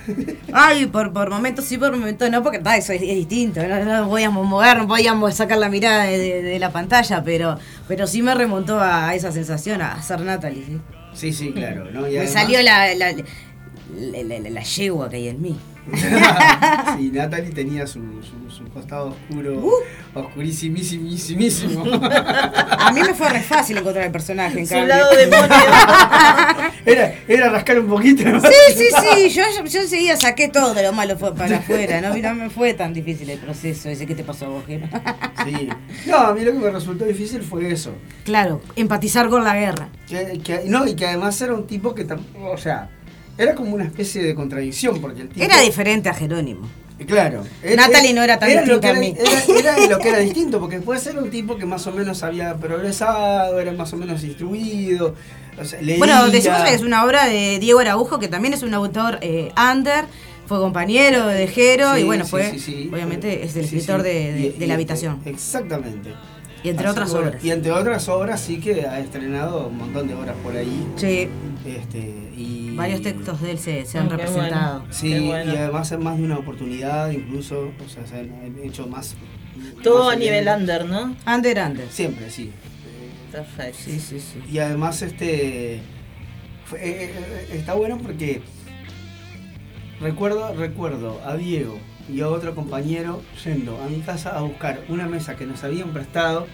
Ay, por, por momentos sí, por momentos no, porque ta, eso es, es distinto. No, no podíamos mover, no podíamos sacar la mirada de, de- de la pantalla, pero, pero sí me remontó a esa sensación, a ser Natalie. ¿sí? Sí, sí, claro. ¿no? Y Me además- salió la, la, la, la- la- la yegua que hay en mí. *laughs* sí, Natalie tenía su, su, su costado oscuro, Uh. oscurísimísimísimo. *laughs* A mí me fue re fácil encontrar el personaje, en Su cambio. lado demonio. *laughs* era, era rascar un poquito. ¿no? Sí, sí, sí, yo, yo enseguida saqué todo de lo malo fue para afuera, ¿no? no me fue tan difícil el proceso ese que te pasó a vos. Sí. No, a mí lo que me resultó difícil fue eso. Claro, empatizar con la guerra. Que, que- no, y que además era un tipo que tampoco, o sea, era como una especie de contradicción, porque el tipo... Era diferente a Jerónimo. Claro. Natalie no era tan lo distinta que a era, mí. Era, era *laughs* lo que era distinto, porque puede ser un tipo que más o menos había progresado, era más o menos instruido, o sea, leía. Bueno, decimos que es una obra de Diego Araujo, que también es un autor eh, under, fue compañero de Jero y bueno, sí, fue, sí, obviamente, es el escritor de, la habitación. Exactamente. Y entre Así otras obras. Y entre otras obras sí que ha estrenado un montón de obras por ahí. Sí. Este, y Varios textos de él se, se han qué representado. bueno. Sí, bueno. y además en más de una oportunidad, incluso, o sea, se han hecho más. Todo más a nivel allá. under, ¿no? Under, under. Siempre, sí. Perfecto. Sí, sí, sí. Y además, este. fue- eh, eh, está bueno porque. Recuerdo, recuerdo a Diego y a otro compañero yendo a mi casa a buscar una mesa que nos habían prestado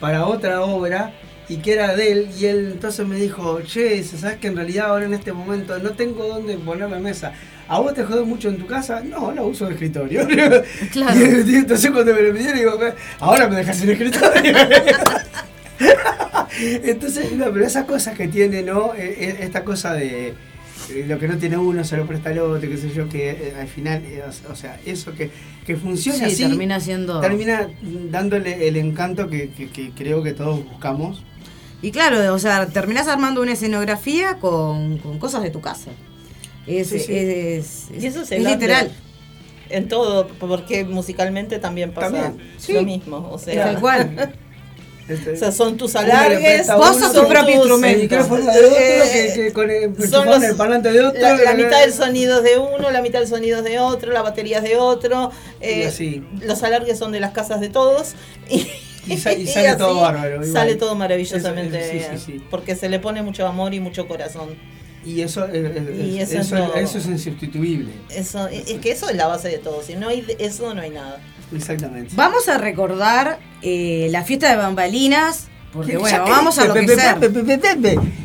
para otra obra y que era de él. Y él entonces me dijo: Che, ¿sabes que en realidad ahora en este momento no tengo dónde poner la mesa? ¿A vos te jode mucho en tu casa? No, la uso de escritorio. *laughs* Claro. Y entonces cuando me lo pidieron, digo: Ahora me dejas sin escritorio. *laughs* Entonces, no, pero esas cosas que tiene, ¿no? Eh, eh, Esta cosa de lo que no tiene uno se lo presta al otro, qué sé yo, que eh, al final, eh, o- sea, eso que, que funciona Sí, así, termina siendo... termina dándole el encanto que, que- que creo que todos buscamos. Y claro, o sea, terminás armando una escenografía con, con cosas de tu casa. Es, Sí, sí. es, es- Y eso es, literal. En todo, porque musicalmente también pasa También, sí. lo mismo. O sea, Tal cual. *laughs* Este, O sea, son tus alargues, vos sos tu propio el instrumento. micrófono de otro, Eh, que, que con el, son los- el parlante de otro. La, la mitad del sonido es de uno, la mitad del sonido es de otro, la batería es de otro. eh, Y así. Los alargues son de las casas de todos. Y, Y sa- y *laughs* sale así todo bárbaro, igual. Sale todo maravillosamente. Sí, sí, sí. Porque se le pone mucho amor y mucho corazón. Y eso, eh, eh, Y eso es lo- eso es insustituible. Eso, es que eso es la base de todo. Si no hay eso, no hay nada. Exactamente. Vamos a recordar eh, la fiesta de bambalinas, porque bueno, vamos a.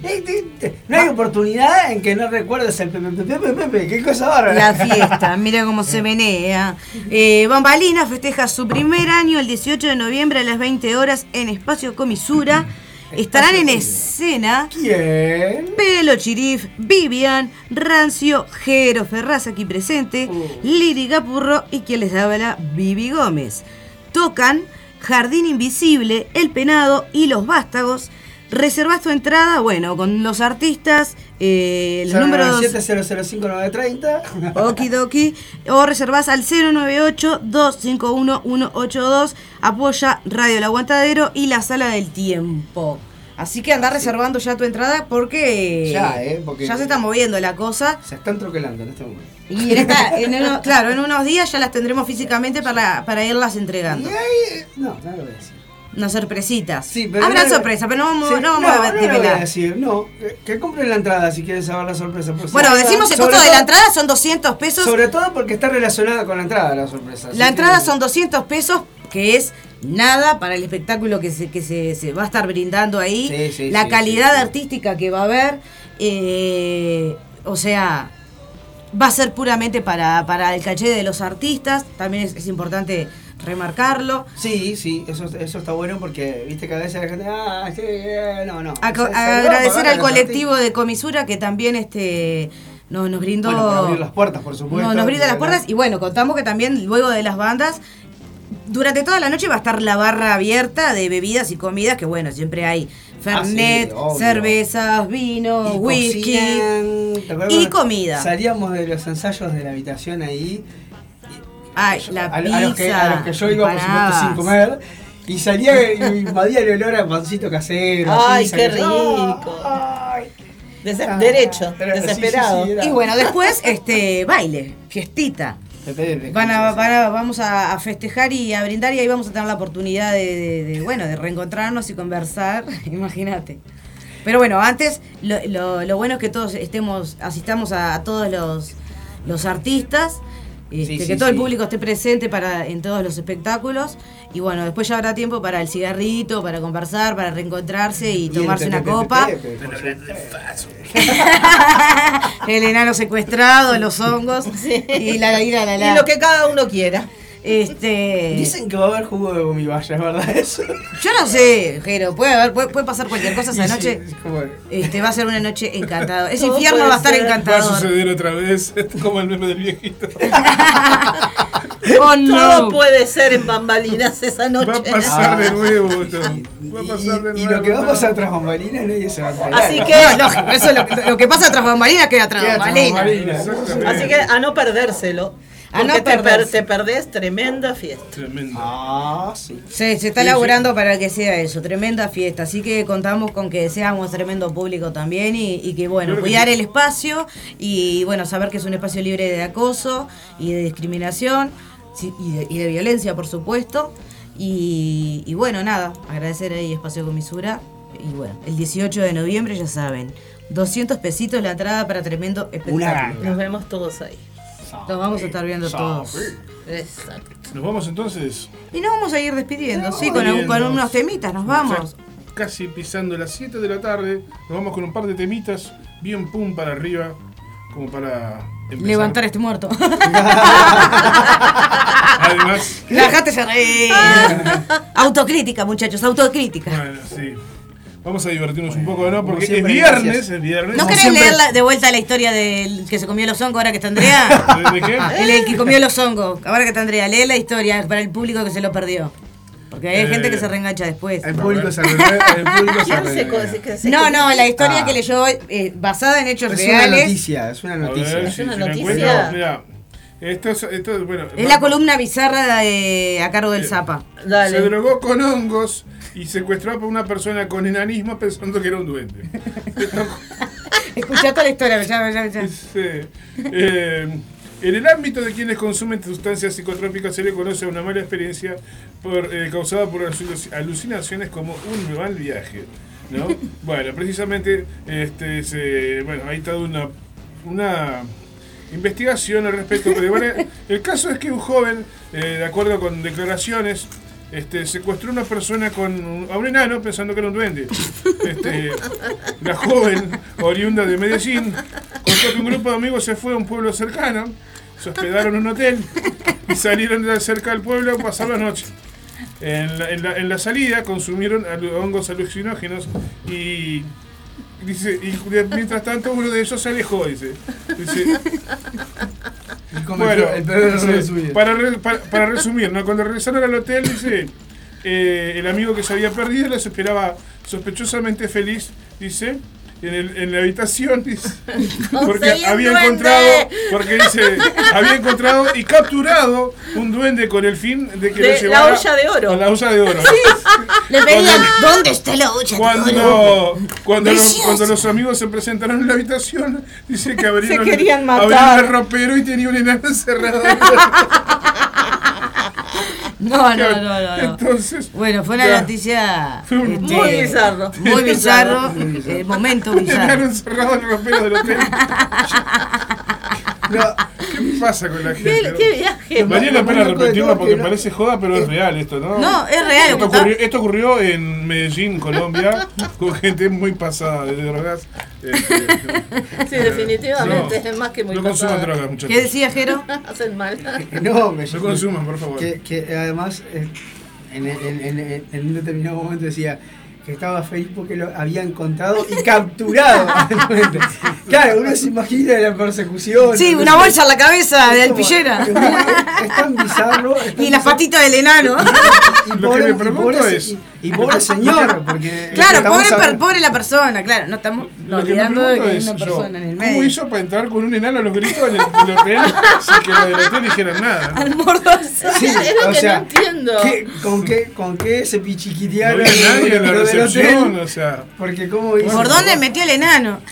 Eh, te- No hay oportunidad en que no recuerdes el pepe, pepe. Qué cosa bárbara. La fiesta, mira cómo se menea. Eh, Bambalinas festeja su primer año el 18 de noviembre a las 20 horas en Espacio Comisura. Estarán en escena ¿Quién? Pelo Chirif, Vivian, Rancio, Jero Ferraz aquí presente, Liri Gapurro y quien les habla, Vivi Gómez. Tocan Jardín Invisible, El Penado y Los Vástagos. Reservas tu entrada, bueno, con los artistas, eh, los números 7005 *laughs* Okidoki, o reservas al 098-251-182, apoya Radio El Aguantadero y la Sala del Tiempo. Así que anda reservando ya tu entrada porque Ya, ¿eh? Porque- ya se está moviendo la cosa. Se están troquelando en este momento. Y en esta- *laughs* en uno- claro, en unos días ya las tendremos físicamente para, para irlas entregando. Y ahí, no, no lo voy a decir. Unas sorpresitas. Sí, pero Habrá no- sorpresa, pero no vamos, Sí, no vamos no, a no voy a decir, no. Que, que compren la entrada si quieren saber la sorpresa. por si Bueno, decimos el costo de la todo- entrada son 200 pesos. Sobre todo porque está relacionada con la entrada la sorpresa. La que- entrada son 200 pesos, que es nada para el espectáculo que se, que se, se va a estar brindando ahí. Sí, sí, la calidad artística que va a haber. eh, o sea, va a ser puramente para, para el caché de los artistas. También es, es importante remarcarlo. Sí, sí, eso, eso está bueno porque viste que a veces la gente, ah, sí, eh, no, no. Agradecer al colectivo de comisura que también este nos, nos brindó. Bueno, por abrir las puertas, por supuesto. No, nos brinda las puertas y bueno, contamos que también luego de las bandas, durante toda la noche va a estar la barra abierta de bebidas y comidas, que bueno, siempre hay fernet, Ah, sí, cervezas, vino, Y whisky cocinan, ¿te acuerdas y comida. Salíamos de los ensayos de la habitación ahí. Ay, la a, a pizza, los que, a los que yo iba, por supuesto, sin comer. Y salía y invadía el olor a pancito casero. Ay, pizza, qué rico. Dese- derecho, Pero sí, sí, desesperado. sí, Y bueno, después, este, baile, fiestita. Van a, van a- vamos a, a festejar y a brindar y ahí vamos a tener la oportunidad de, de- de, bueno, de reencontrarnos y conversar, *laughs* imagínate. Pero bueno, antes lo, lo- lo bueno es que todos estemos, asistamos a, a todos los, los artistas, este, sí, que todo el público esté presente para en todos los espectáculos y bueno, después ya habrá tiempo para el cigarrito, para conversar, para reencontrarse y, Y el tomarse una copa. *laughs* el enano secuestrado, los hongos y la la la la. la. Y lo que cada uno quiera. Este. Dicen que va a haber jugo de gomibaya, ¿es verdad eso? Yo no sé, Jero, puede, haber, puede, puede pasar cualquier cosa esa noche. sí, es como- Este, va a ser una noche encantadora. *laughs* Ese Todo infierno va a estar ser. Va a suceder otra vez, *laughs* como el meme del viejito. *laughs* Oh no. Todo puede ser en bambalinas esa noche. Va a pasar de nuevo esto. Va a pasar de nuevo. Y lo que va a pasar tras bambalinas nadie se va a enterar. Así que, No, lógico, eso es lo, lo que pasa tras bambalinas queda tras bambalinas. así que a no perdérselo. A no te, per- perderse. te perdés tremenda fiesta. Tremendo. Ah, sí. Se, se está Sí, laburando para que sea eso, tremenda fiesta. Así que contamos con que seamos tremendo público también y, y que, bueno, que cuidar sí. el espacio y, bueno, saber que es un espacio libre de acoso y de discriminación y de, y de violencia, por supuesto. Y, y bueno, nada, agradecer ahí Espacio Comisura. Y bueno, el 18 de noviembre, ya saben, 200 pesitos la entrada para tremendo espectáculo. Nos vemos todos ahí. Nos vamos a estar viendo todos. Exacto. Nos vamos entonces. Y nos vamos a ir despidiendo, sí, con, con unos temitas, nos vamos. Ya Casi pisando las 7 de la tarde. Nos vamos con un par de temitas. Bien pum para arriba. Como para empezar. Levantar este muerto. *laughs* Además. Dejate se reír. *laughs* Autocrítica, muchachos, autocrítica. Bueno, sí. Vamos a divertirnos un poco, ¿no? Porque es viernes, gracias. es viernes. ¿No querés leer la- de vuelta la historia del que se comió los hongos ahora que está Andrea? *laughs* ¿De, de qué? *laughs* El, el que comió los hongos, ahora que está Andrea. Lee la historia para el público que se lo perdió. Porque hay Eh, gente que se reengancha después. El público se se *laughs* ¿Quién se, se No, no, la historia Ah. que leyó eh, basada en hechos Es una reales. noticia, es una ver, noticia. si- una si noticia. mira, esto es, esto es, bueno, Es la columna bizarra de, a cargo del Zapa. se Dale. drogó con hongos y secuestró a una persona con enanismo pensando que era un duende. *laughs* Escuchá toda la historia, ya, ya, ya. Sí. Eh, en el ámbito de quienes consumen sustancias psicotrópicas se le conoce una mala experiencia por, eh, causada por aluci- alucinaciones como un mal viaje. ¿no? *laughs* bueno, precisamente este, se, bueno, hay toda una, una investigación al respecto. Pero bueno, el caso es que un joven, eh, de acuerdo con declaraciones, este, secuestró a una persona con un- a un enano pensando que era un duende. Este, la joven, oriunda de Medellín, contó que un grupo de amigos se fue a un pueblo cercano, se hospedaron en un hotel y salieron de cerca del pueblo a pasar la noche. En la, salida consumieron hongos alucinógenos y dice y mientras tanto uno de ellos se alejó, dice. Dice, Cometió el *laughs* re- para, para resumir, ¿no? cuando regresaron al hotel, dice, eh, el amigo que se había perdido los esperaba sospechosamente feliz, dice, en, el- en la habitación, dice, *laughs* porque había duende. encontrado, porque dice, había encontrado y capturado un duende con el fin de que De lo la llevara olla de oro. a la olla de oro. Le pedían, *laughs* ¿dónde está la olla? de oro?" Cuando, cuando, los, cuando los amigos se presentaron en la habitación, dice que abrieron, Se querían matar. abrieron el ropero y tenía un enano encerrado. *laughs* *laughs* No, no, no, no. Entonces, Bueno, fue una noticia Fue un- este, Muy bizarro. Muy bizarro, momento *laughs* el enano bizarro. encerrado en el ropero del hotel. *laughs* No, ¿Qué pasa con la gente? ¿Qué, qué viaje? Valía la pena repetirlo porque parece joda, pero es real esto, ¿no? No, es real, Esto ocurrió, esto ocurrió en Medellín, Colombia, *laughs* con gente muy pasada de drogas. Este, Sí, definitivamente, No, es más que muy no consuman pasada. drogas, muchachos. ¿Qué decía Jero? *laughs* Hacen mal. no, me No consuman, por favor. Que, que además, eh, en, en- en- en un determinado momento decía que estaba feliz porque lo había encontrado y capturado. *laughs* claro, uno se imagina la persecución. Sí, no una bolsa en la cabeza de alpillera. Es, es tan bizarro. es tan Y las patitas del enano. Y Lo que pobre, me y pregunto pobre- es- y- y pobre *laughs* señor, porque Claro, estamos pobre, hablando- pobre la persona, claro. No estamos, Lo que me olvidando de que hay es una yo, persona en el ¿cómo medio. hizo para entrar con un enano a los gritos en el, en el hotel *laughs* sin que los del hotel dijeran nada? Al mordazo. Sí, Es lo que sea, no entiendo. ¿qué- con, qué, ¿Con qué se No pichiquitearon? había nadie en la lo del recepción, hotel? o sea. Porque cómo hizo. ¿Por dónde metió el enano? *laughs*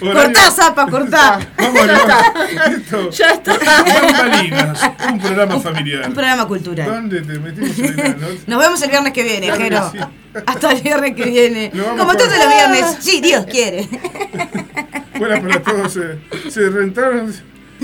Cortá, zapa, cortá. Vamos, Ya está. Bambalinas, un programa familiar. Un programa cultural. ¿Dónde te metimos en enano? *laughs* Nos vemos el viernes que viene, Jero. sí. Hasta el viernes que viene. Como todos los viernes. Sí, Dios quiere. Fuera para todos. Se, se rentaron.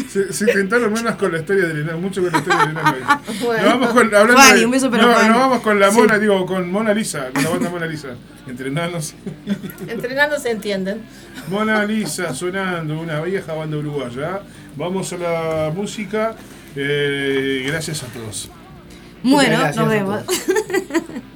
Se, se menos con la historia del enano, mucho con la historia del enano. *laughs* Bueno. Nos vamos con, hablando Fanny, de- un beso para no, nos vamos con la Sí. Mona, digo, con Mona Lisa, con la banda Mona Lisa. Entre enanos. *laughs* Entrenando se entienden. Mona Lisa sonando, una vieja banda uruguaya. Vamos a la música. Eh, gracias a todos. Bueno, gracias nos vemos. *laughs*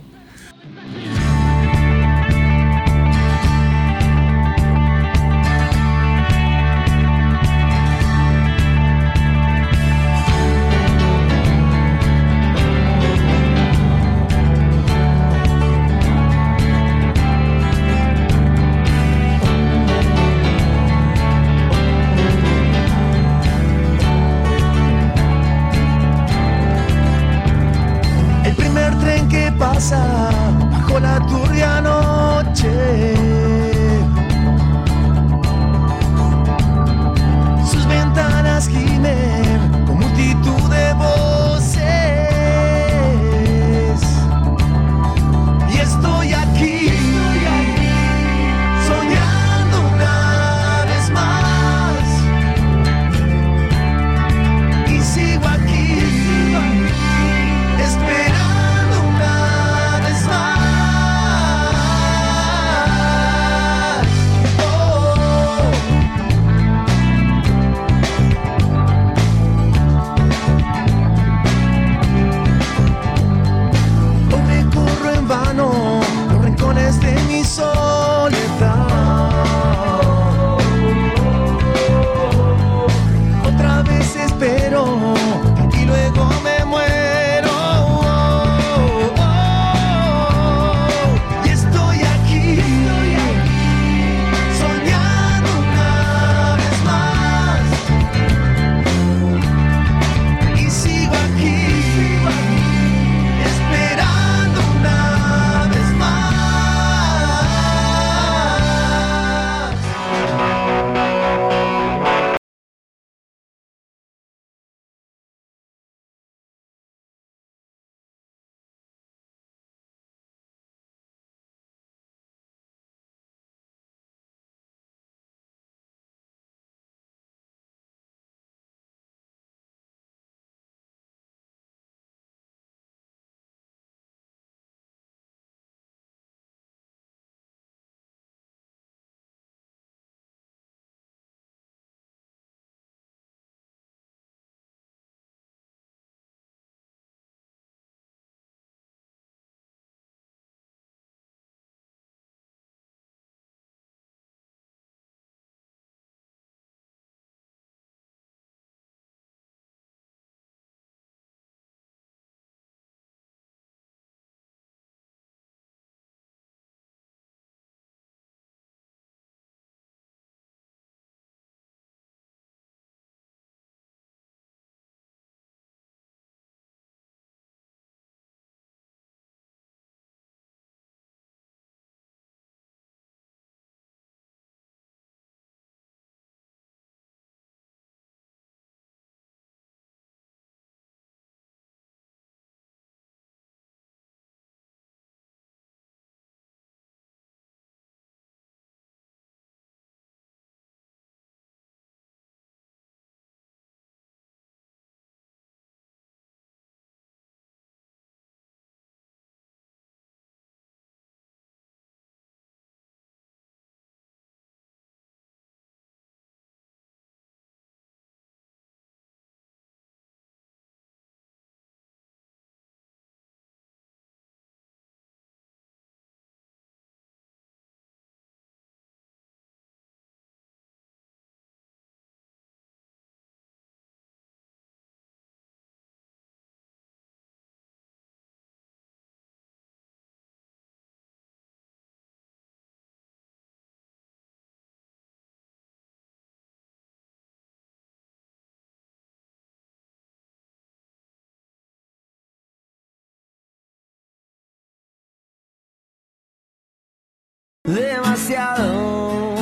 demasiado.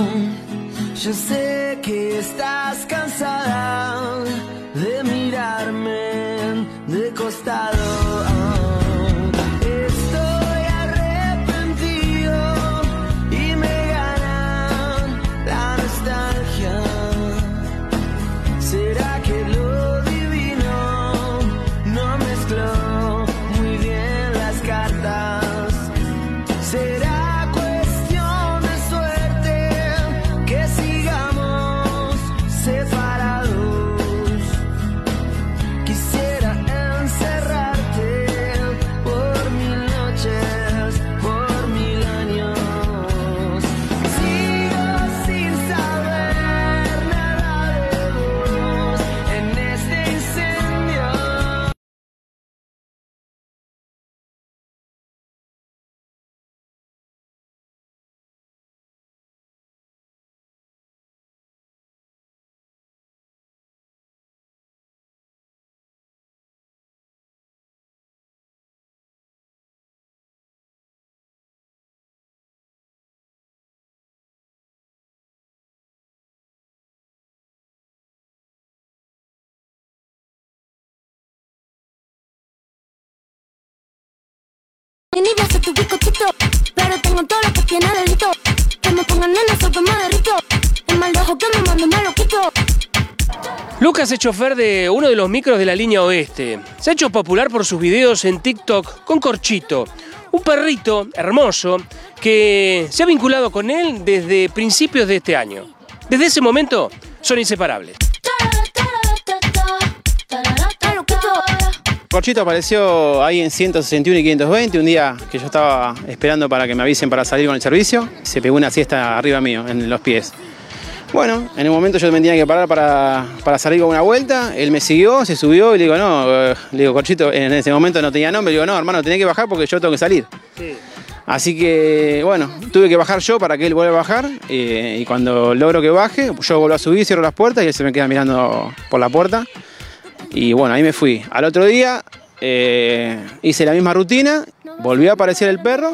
Yo sé Lucas es chofer de uno de los micros de la línea oeste. Se ha hecho popular por sus videos en TikTok con Corchito, un perrito hermoso que se ha vinculado con él desde principios de este año. Desde ese momento son inseparables. Corchito apareció ahí en 161 y 520, un día que yo estaba esperando para que me avisen para salir con el servicio. Se pegó una siesta arriba mío, en los pies. Bueno, en un momento yo me tenía que parar para, para salir con una vuelta, él me siguió, se subió y le digo, no, eh, le digo, Corchito, en ese momento no tenía nombre, le digo, no, hermano, tenés que bajar porque yo tengo que salir. Así que, bueno, tuve que bajar yo para que él vuelva a bajar eh, y cuando logro que baje, yo vuelvo a subir, cierro las puertas y él se me queda mirando por la puerta. Y bueno, ahí me fui. Al otro día eh, hice la misma rutina, volvió a aparecer el perro,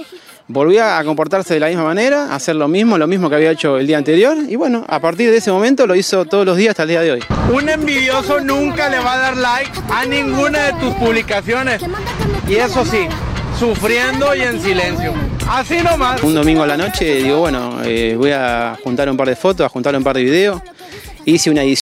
volvió a comportarse de la misma manera, a hacer lo mismo, lo mismo que había hecho el día anterior. Y bueno, a partir de ese momento lo hizo todos los días hasta el día de hoy. Un envidioso nunca le va a dar like a ninguna de tus publicaciones. Y eso sí, sufriendo y en silencio. Así nomás. Un domingo a la noche digo, bueno, eh, voy a juntar un par de fotos, a juntar un par de videos. Hice una edición